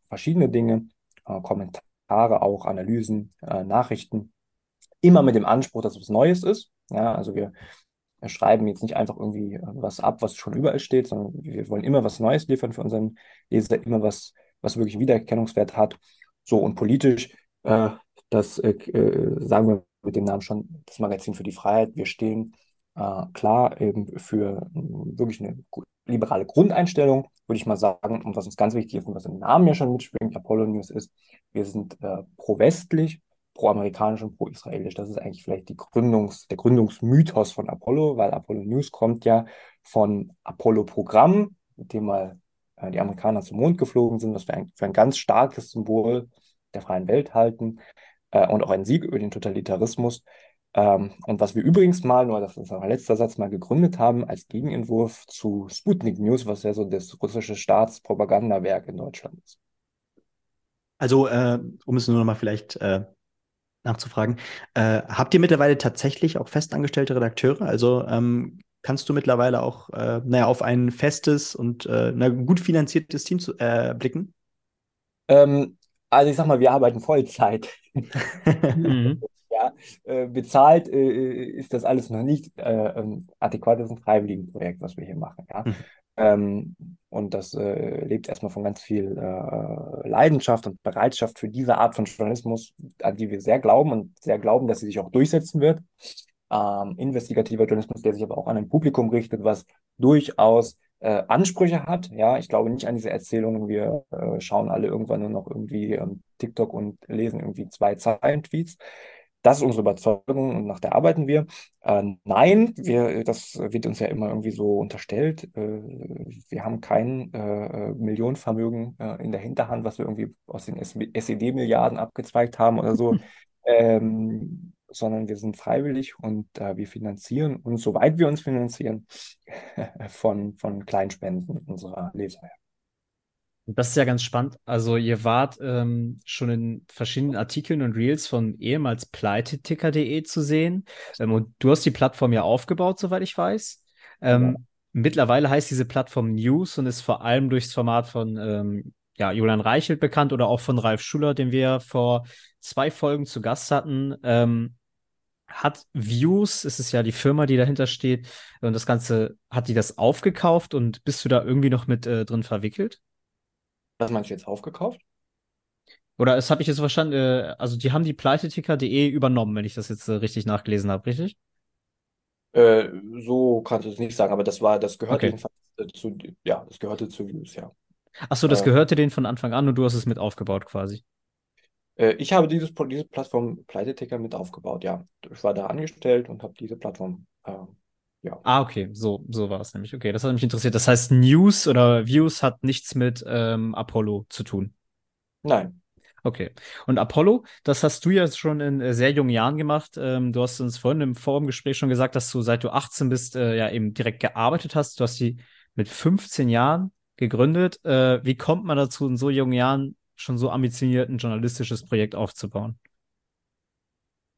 verschiedene Dinge, äh, Kommentare auch, Analysen, Nachrichten. Immer mit dem Anspruch, dass es was Neues ist. Ja, also wir schreiben jetzt nicht einfach irgendwie was ab, was schon überall steht, sondern wir wollen immer was Neues liefern für unseren Leser, immer was, was wirklich Wiedererkennungswert hat. So und politisch, äh, das äh, äh, sagen wir mit dem Namen schon, das Magazin für die Freiheit. Wir stehen äh, klar eben für wirklich eine liberale Grundeinstellung, würde ich mal sagen. Und was uns ganz wichtig ist und was im Namen ja schon mitschwingt, Apollo News ist, wir sind äh, pro-westlich, pro-amerikanisch und pro-israelisch. Das ist eigentlich vielleicht die Gründungs-, der Gründungsmythos von Apollo, weil Apollo News kommt ja von Apollo-Programm, mit dem mal äh, die Amerikaner zum Mond geflogen sind, was wir für ein ganz starkes Symbol der freien Welt halten äh, und auch ein Sieg über den Totalitarismus. Ähm, und was wir übrigens mal, nur das ist mein letzter Satz, mal gegründet haben als Gegenentwurf zu Sputnik News, was ja so das russische Staatspropagandawerk in Deutschland ist. Also, äh, um es nur noch mal vielleicht äh, nachzufragen, äh, habt ihr mittlerweile tatsächlich auch festangestellte Redakteure? Also ähm, kannst du mittlerweile auch, äh, naja, auf ein festes und äh, gut finanziertes Team zu, äh, blicken? Ähm, also ich sag mal, wir arbeiten Vollzeit. mhm. ja, äh, bezahlt äh, ist das alles noch nicht äh, ähm, adäquat. Das ist ein Freiwilligenprojekt, was wir hier machen. Ja? Mhm. Ähm, und das äh, lebt erstmal von ganz viel äh, Leidenschaft und Bereitschaft für diese Art von Journalismus, an die wir sehr glauben und sehr glauben, dass sie sich auch durchsetzen wird. Ähm, investigativer Journalismus, der sich aber auch an ein Publikum richtet, was durchaus äh, Ansprüche hat. Ja, ich glaube nicht an diese Erzählungen, wir äh, schauen alle irgendwann nur noch irgendwie ähm, TikTok und lesen irgendwie zwei Zeilen-Tweets. Das ist unsere Überzeugung und nach der arbeiten wir. Äh, nein, wir, das wird uns ja immer irgendwie so unterstellt. Äh, wir haben kein äh, Millionenvermögen äh, in der Hinterhand, was wir irgendwie aus den SED-Milliarden abgezweigt haben oder so. Ähm, sondern wir sind freiwillig und äh, wir finanzieren uns, soweit wir uns finanzieren, von, von Kleinspenden unserer Leser. Das ist ja ganz spannend. Also ihr wart ähm, schon in verschiedenen Artikeln und Reels von ehemals pleiteticker.de zu sehen. Ähm, und du hast die Plattform ja aufgebaut, soweit ich weiß. Ähm, ja. Mittlerweile heißt diese Plattform News und ist vor allem durchs Format von ähm, ja, Julian Reichelt bekannt oder auch von Ralf Schuller, den wir vor zwei Folgen zu Gast hatten. Ähm, hat Views, es ist ja die Firma, die dahinter steht, und das Ganze, hat die das aufgekauft und bist du da irgendwie noch mit äh, drin verwickelt? Was meinst du jetzt aufgekauft? Oder das habe ich jetzt verstanden, äh, also die haben die pleiteticker.de übernommen, wenn ich das jetzt äh, richtig nachgelesen habe, richtig? Äh, so kannst du es nicht sagen, aber das war, das gehörte okay. jedenfalls äh, zu, ja, das gehörte zu Views, ja. Achso, das äh, gehörte denen von Anfang an und du hast es mit aufgebaut quasi. Äh, ich habe dieses, diese Plattform Pleiteticker mit aufgebaut, ja. Ich war da angestellt und habe diese Plattform, äh, ja. Ah, okay, so, so war es nämlich. Okay, das hat mich interessiert. Das heißt, News oder Views hat nichts mit ähm, Apollo zu tun. Nein. Okay. Und Apollo, das hast du ja schon in äh, sehr jungen Jahren gemacht. Ähm, du hast uns vorhin im Forumgespräch schon gesagt, dass du seit du 18 bist, äh, ja eben direkt gearbeitet hast. Du hast die mit 15 Jahren gegründet. Äh, wie kommt man dazu, in so jungen Jahren schon so ambitioniert ein journalistisches Projekt aufzubauen?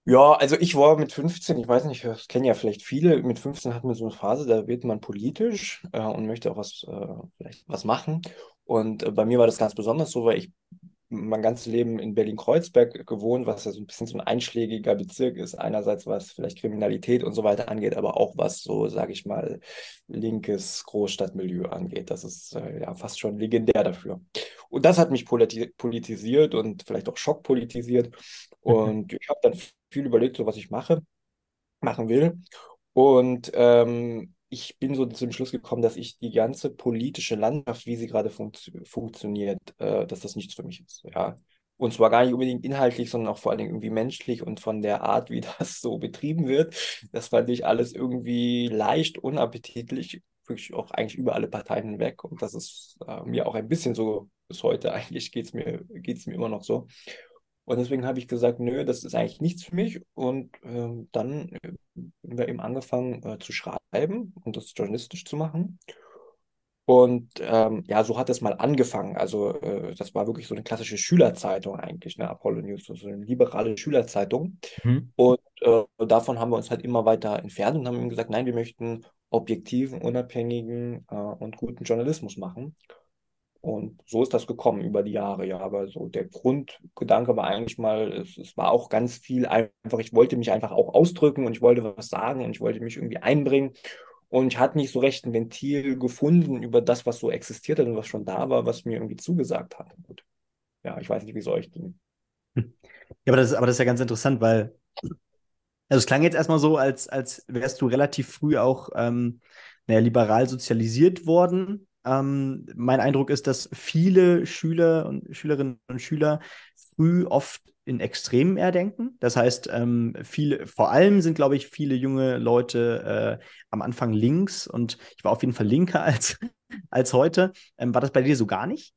Ja, also ich war mit 15, ich weiß nicht, das kennen ja vielleicht viele, mit 15 hat man so eine Phase, da wird man politisch äh, und möchte auch was, äh, vielleicht was machen. Und äh, bei mir war das ganz besonders so, weil ich mein ganzes Leben in Berlin-Kreuzberg gewohnt, was ja so ein bisschen so ein einschlägiger Bezirk ist. Einerseits was vielleicht Kriminalität und so weiter angeht, aber auch was so, sage ich mal, linkes Großstadtmilieu angeht. Das ist äh, ja fast schon legendär dafür. Und das hat mich politisiert und vielleicht auch schockpolitisiert. Und ich habe dann viel überlegt, so was ich mache, machen will. Und ähm, ich bin so zum Schluss gekommen, dass ich die ganze politische Landschaft, wie sie gerade funkt funktioniert, äh, dass das nichts für mich ist. Ja. Und zwar gar nicht unbedingt inhaltlich, sondern auch vor allen Dingen irgendwie menschlich und von der Art, wie das so betrieben wird. Das fand ich alles irgendwie leicht unappetitlich, wirklich auch eigentlich über alle Parteien hinweg. Und das ist äh, mir auch ein bisschen so bis heute. Eigentlich geht es mir, geht's mir immer noch so. Und deswegen habe ich gesagt, nö, das ist eigentlich nichts für mich. Und ähm, dann äh, haben wir eben angefangen äh, zu schreiben und das journalistisch zu machen. Und ähm, ja, so hat es mal angefangen. Also äh, das war wirklich so eine klassische Schülerzeitung eigentlich, ne? Apollo News, so eine liberale Schülerzeitung. Mhm. Und äh, davon haben wir uns halt immer weiter entfernt und haben gesagt, nein, wir möchten objektiven, unabhängigen äh, und guten Journalismus machen. Und so ist das gekommen über die Jahre, ja. Aber so der Grundgedanke war eigentlich mal, es, es, war auch ganz viel einfach, ich wollte mich einfach auch ausdrücken und ich wollte was sagen und ich wollte mich irgendwie einbringen. Und ich hatte nicht so recht ein Ventil gefunden über das, was so existiert hat und was schon da war, was mir irgendwie zugesagt hat. Gut. Ja, ich weiß nicht, wie es euch ging. Ja, aber das, ist, aber das ist ja ganz interessant, weil also es klang jetzt erstmal so, als, als wärst du relativ früh auch ähm, naja, liberal sozialisiert worden. Ähm, mein Eindruck ist, dass viele Schüler und Schülerinnen und Schüler früh oft in Extremen eher denken. Das heißt, ähm, viele, vor allem sind, glaube ich, viele junge Leute äh, am Anfang links und ich war auf jeden Fall linker als, als heute. Ähm, war das bei dir so gar nicht?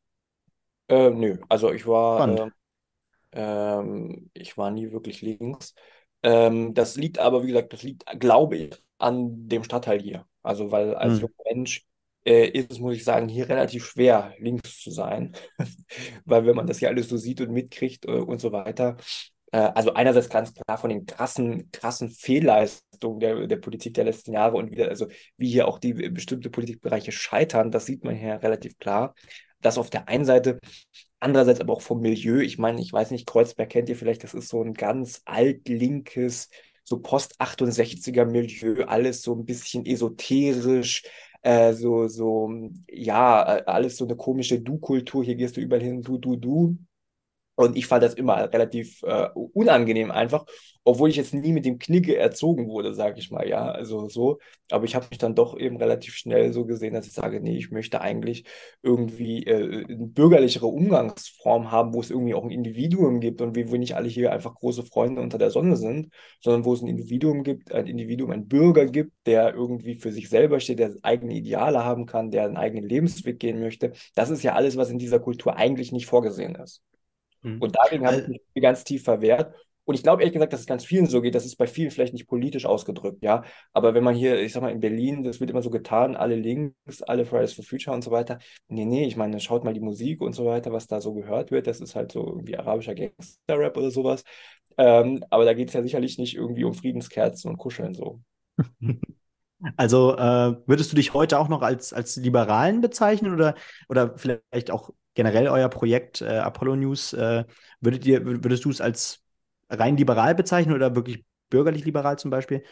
Äh, nö, also ich war, äh, ich war nie wirklich links. Ähm, das liegt aber, wie gesagt, das liegt, glaube ich, an dem Stadtteil hier. Also, weil als hm. junger Mensch äh, ist es, muss ich sagen, hier relativ schwer, links zu sein. Weil wenn man das hier alles so sieht und mitkriegt äh, und so weiter, äh, also einerseits ganz klar von den krassen, krassen Fehlleistungen der, der Politik der letzten Jahre und wieder, also wie hier auch die bestimmte Politikbereiche scheitern, das sieht man hier relativ klar. Das auf der einen Seite, andererseits aber auch vom Milieu. Ich meine, ich weiß nicht, Kreuzberg kennt ihr vielleicht, das ist so ein ganz altlinkes, so Post-68er Milieu, alles so ein bisschen esoterisch, äh, so, so, ja, äh, alles so eine komische Du-Kultur. Hier gehst du überall hin, du, du, du. Und ich fand das immer relativ äh, unangenehm einfach, obwohl ich jetzt nie mit dem Knicke erzogen wurde, sage ich mal, ja, also so. Aber ich habe mich dann doch eben relativ schnell so gesehen, dass ich sage, nee, ich möchte eigentlich irgendwie äh, eine bürgerlichere Umgangsform haben, wo es irgendwie auch ein Individuum gibt und wir nicht alle hier einfach große Freunde unter der Sonne sind, sondern wo es ein Individuum gibt, ein Individuum, ein Bürger gibt, der irgendwie für sich selber steht, der eigene Ideale haben kann, der einen eigenen Lebensweg gehen möchte. Das ist ja alles, was in dieser Kultur eigentlich nicht vorgesehen ist. Mhm. Und dagegen habe ich mich ganz tief verwehrt. Und ich glaube ehrlich gesagt, dass es ganz vielen so geht. Das ist bei vielen vielleicht nicht politisch ausgedrückt, ja. Aber wenn man hier, ich sag mal, in Berlin, das wird immer so getan, alle links, alle Fridays for Future und so weiter. Nee, nee, ich meine, schaut mal die Musik und so weiter, was da so gehört wird. Das ist halt so irgendwie arabischer Gangster-Rap oder sowas. Ähm, aber da geht es ja sicherlich nicht irgendwie um Friedenskerzen und Kuscheln so. Also äh, würdest du dich heute auch noch als, als Liberalen bezeichnen oder, oder vielleicht auch generell euer Projekt äh, Apollo News, äh, würdet ihr, würdest du es als rein liberal bezeichnen oder wirklich bürgerlich liberal zum Beispiel?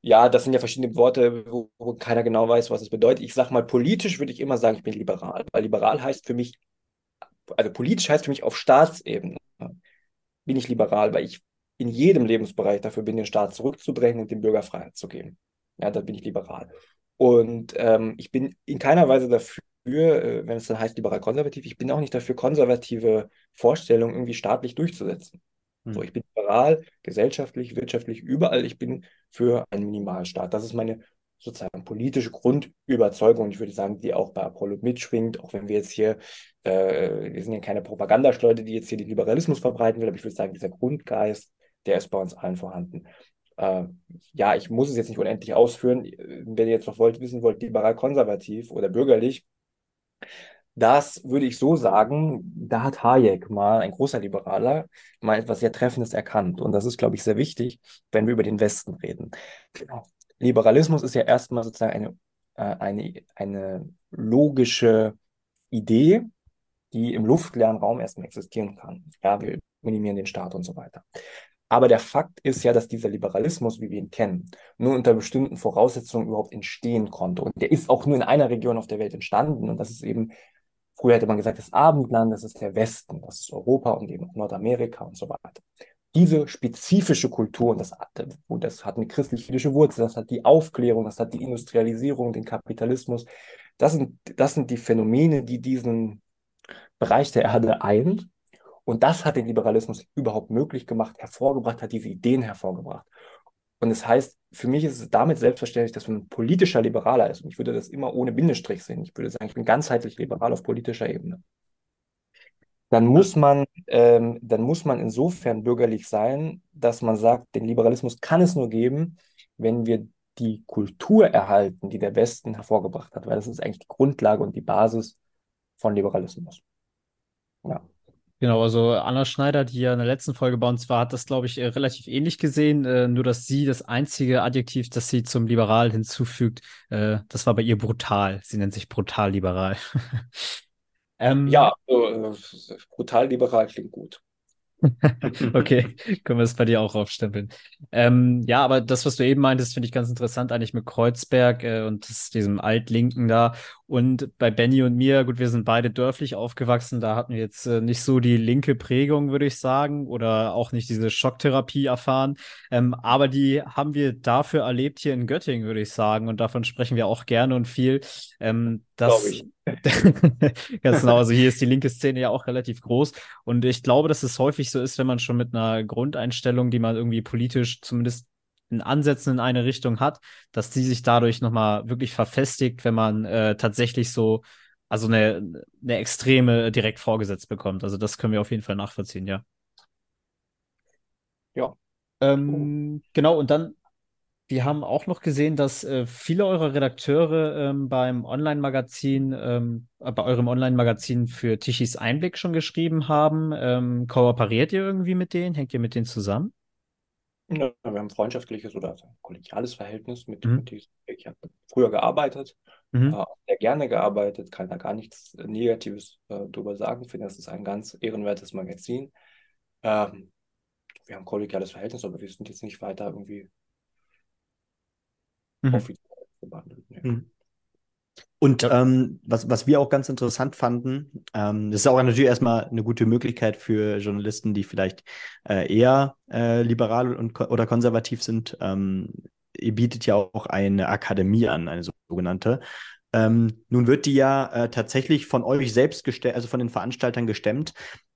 Ja, das sind ja verschiedene Worte, wo, wo keiner genau weiß, was es bedeutet. Ich sage mal, politisch würde ich immer sagen, ich bin liberal, weil liberal heißt für mich, also politisch heißt für mich auf Staatsebene bin ich liberal, weil ich in jedem Lebensbereich dafür bin, den Staat zurückzudrängen und dem Bürger Freiheit zu geben. Ja, da bin ich liberal. Und ähm, ich bin in keiner Weise dafür, äh, wenn es dann heißt liberal-konservativ, ich bin auch nicht dafür, konservative Vorstellungen irgendwie staatlich durchzusetzen. Hm. So, ich bin liberal, gesellschaftlich, wirtschaftlich, überall. Ich bin für einen Minimalstaat. Das ist meine sozusagen politische Grundüberzeugung. Ich würde sagen, die auch bei Apollo mitschwingt, auch wenn wir jetzt hier, äh, wir sind ja keine Propagandastleute, die jetzt hier den Liberalismus verbreiten will, aber ich würde sagen, dieser Grundgeist, der ist bei uns allen vorhanden. Äh, ja, ich muss es jetzt nicht unendlich ausführen. Wenn ihr jetzt noch wollt, wissen wollt, liberal-konservativ oder bürgerlich, das würde ich so sagen, da hat Hayek mal, ein großer Liberaler, mal etwas sehr Treffendes erkannt. Und das ist, glaube ich, sehr wichtig, wenn wir über den Westen reden. Liberalismus ist ja erstmal sozusagen eine, äh, eine, eine logische Idee, die im luftleeren Raum erstmal existieren kann. Ja, wir minimieren den Staat und so weiter. Aber der Fakt ist ja, dass dieser Liberalismus, wie wir ihn kennen, nur unter bestimmten Voraussetzungen überhaupt entstehen konnte. Und der ist auch nur in einer Region auf der Welt entstanden. Und das ist eben, früher hätte man gesagt, das Abendland, das ist der Westen, das ist Europa und eben Nordamerika und so weiter. Diese spezifische Kultur, und das, das hat eine christlich-jüdische Wurzel, das hat die Aufklärung, das hat die Industrialisierung, den Kapitalismus, das sind, das sind die Phänomene, die diesen Bereich der Erde eint Und das hat den Liberalismus überhaupt möglich gemacht, hervorgebracht, hat diese Ideen hervorgebracht. Und das heißt, für mich ist es damit selbstverständlich, dass man politischer Liberaler ist. Und ich würde das immer ohne Bindestrich sehen. Ich würde sagen, ich bin ganzheitlich liberal auf politischer Ebene. Dann muss man, ähm, dann muss man insofern bürgerlich sein, dass man sagt, den Liberalismus kann es nur geben, wenn wir die Kultur erhalten, die der Westen hervorgebracht hat, weil das ist eigentlich die Grundlage und die Basis von Liberalismus. Ja. Genau, also Anna Schneider, die ja in der letzten Folge bei uns war, hat das, glaube ich, äh, relativ ähnlich gesehen. Äh, nur, dass sie das einzige Adjektiv, das sie zum Liberal hinzufügt, äh, das war bei ihr brutal. Sie nennt sich brutal liberal. ähm, ja, also, brutal liberal klingt gut. okay, können wir es bei dir auch aufstempeln. Ähm, ja, aber das, was du eben meintest, finde ich ganz interessant eigentlich mit Kreuzberg äh, und diesem Altlinken da. Und bei Benny und mir, gut, wir sind beide dörflich aufgewachsen, da hatten wir jetzt äh, nicht so die linke Prägung, würde ich sagen, oder auch nicht diese Schocktherapie erfahren. Ähm, aber die haben wir dafür erlebt hier in Göttingen, würde ich sagen. Und davon sprechen wir auch gerne und viel. Ähm, ich. ganz genau, also hier ist die linke Szene ja auch relativ groß. Und ich glaube, dass es häufig so ist, wenn man schon mit einer Grundeinstellung, die man irgendwie politisch zumindest in Ansätzen in eine Richtung hat, dass die sich dadurch nochmal wirklich verfestigt, wenn man äh, tatsächlich so, also eine, eine Extreme direkt vorgesetzt bekommt. Also das können wir auf jeden Fall nachvollziehen, ja. Ja. Ähm, genau, und dann, wir haben auch noch gesehen, dass äh, viele eurer Redakteure ähm, beim Online-Magazin, ähm, bei eurem Online-Magazin für Tichys Einblick schon geschrieben haben. Ähm, kooperiert ihr irgendwie mit denen? Hängt ihr mit denen zusammen? Ja, wir haben ein freundschaftliches oder kollegiales Verhältnis mit, mhm. mit diesem. Ich habe früher gearbeitet, mhm. äh, sehr gerne gearbeitet, kann da gar nichts Negatives äh, drüber sagen. Ich finde, das ist ein ganz ehrenwertes Magazin. Ähm, wir haben ein kollegiales Verhältnis, aber wir sind jetzt nicht weiter irgendwie mhm. offiziell verbandelt. Nee. Mhm. Und ja. ähm, was, was wir auch ganz interessant fanden, ähm, das ist auch natürlich erstmal eine gute Möglichkeit für Journalisten, die vielleicht äh, eher äh, liberal und, oder konservativ sind. Ähm, ihr bietet ja auch eine Akademie an, eine sogenannte. Ähm, nun wird die ja äh, tatsächlich von euch selbst gestellt, also von den Veranstaltern gestemmt.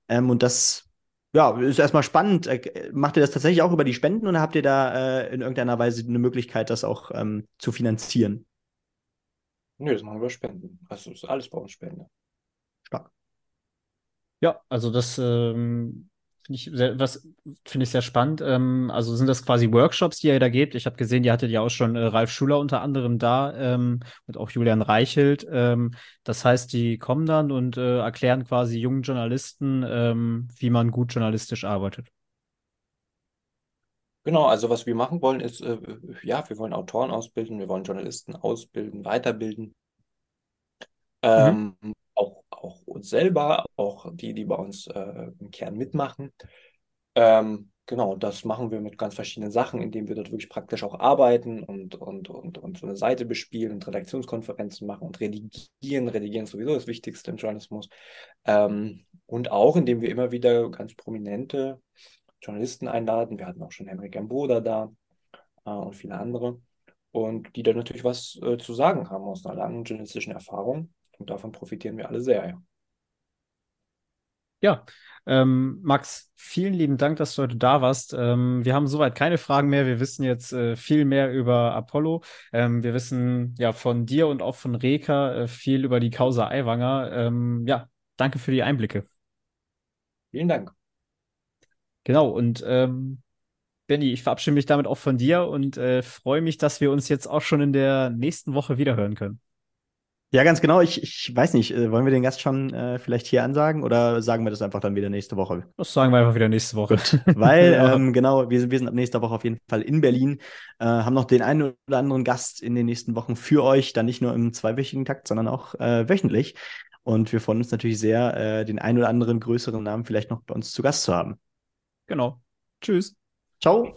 Ähm, und das ja, ist erstmal spannend. Äh, macht ihr das tatsächlich auch über die Spenden oder habt ihr da äh, in irgendeiner Weise eine Möglichkeit, das auch ähm, zu finanzieren? Nö, das machen wir über Spenden. Also ist alles bei uns Spende. Stark. Ja, also das ähm, finde ich sehr, was finde ich sehr spannend. Ähm, also sind das quasi Workshops, die ihr da gebt? Ich habe gesehen, ihr hattet ja auch schon äh, Ralf Schuler unter anderem da ähm, und auch Julian Reichelt. Ähm, das heißt, die kommen dann und äh, erklären quasi jungen Journalisten, ähm, wie man gut journalistisch arbeitet. Genau, also was wir machen wollen, ist, äh, ja, wir wollen Autoren ausbilden, wir wollen Journalisten ausbilden, weiterbilden. Mhm. Ähm, auch, auch uns selber, auch die, die bei uns äh, im Kern mitmachen. Ähm, genau, das machen wir mit ganz verschiedenen Sachen, indem wir dort wirklich praktisch auch arbeiten und, und, und, und so eine Seite bespielen und Redaktionskonferenzen machen und redigieren. Redigieren ist sowieso das Wichtigste im Journalismus. Ähm, und auch, indem wir immer wieder ganz prominente Journalisten einladen. Wir hatten auch schon Henrik Gamboda da äh, und viele andere. Und die dann natürlich was äh, zu sagen haben aus einer langen journalistischen Erfahrung. Und davon profitieren wir alle sehr, ja. Ja, ähm, Max, vielen lieben Dank, dass du heute da warst. Ähm, wir haben soweit keine Fragen mehr. Wir wissen jetzt äh, viel mehr über Apollo. Ähm, wir wissen ja von dir und auch von Reka äh, viel über die Causa Aiwanger. Ähm, ja, danke für die Einblicke. Vielen Dank. Genau, und ähm, Benny, ich verabschiede mich damit auch von dir und äh, freue mich, dass wir uns jetzt auch schon in der nächsten Woche wiederhören können. Ja, ganz genau. Ich, ich weiß nicht, äh, wollen wir den Gast schon äh, vielleicht hier ansagen oder sagen wir das einfach dann wieder nächste Woche? Das sagen wir einfach wieder nächste Woche. Gut, weil, ja. ähm, genau, wir sind, wir sind ab nächster Woche auf jeden Fall in Berlin, äh, haben noch den einen oder anderen Gast in den nächsten Wochen für euch, dann nicht nur im zweiwöchigen Takt, sondern auch äh, wöchentlich. Und wir freuen uns natürlich sehr, äh, den einen oder anderen größeren Namen vielleicht noch bei uns zu Gast zu haben. Genau. Tschüss. Ciao.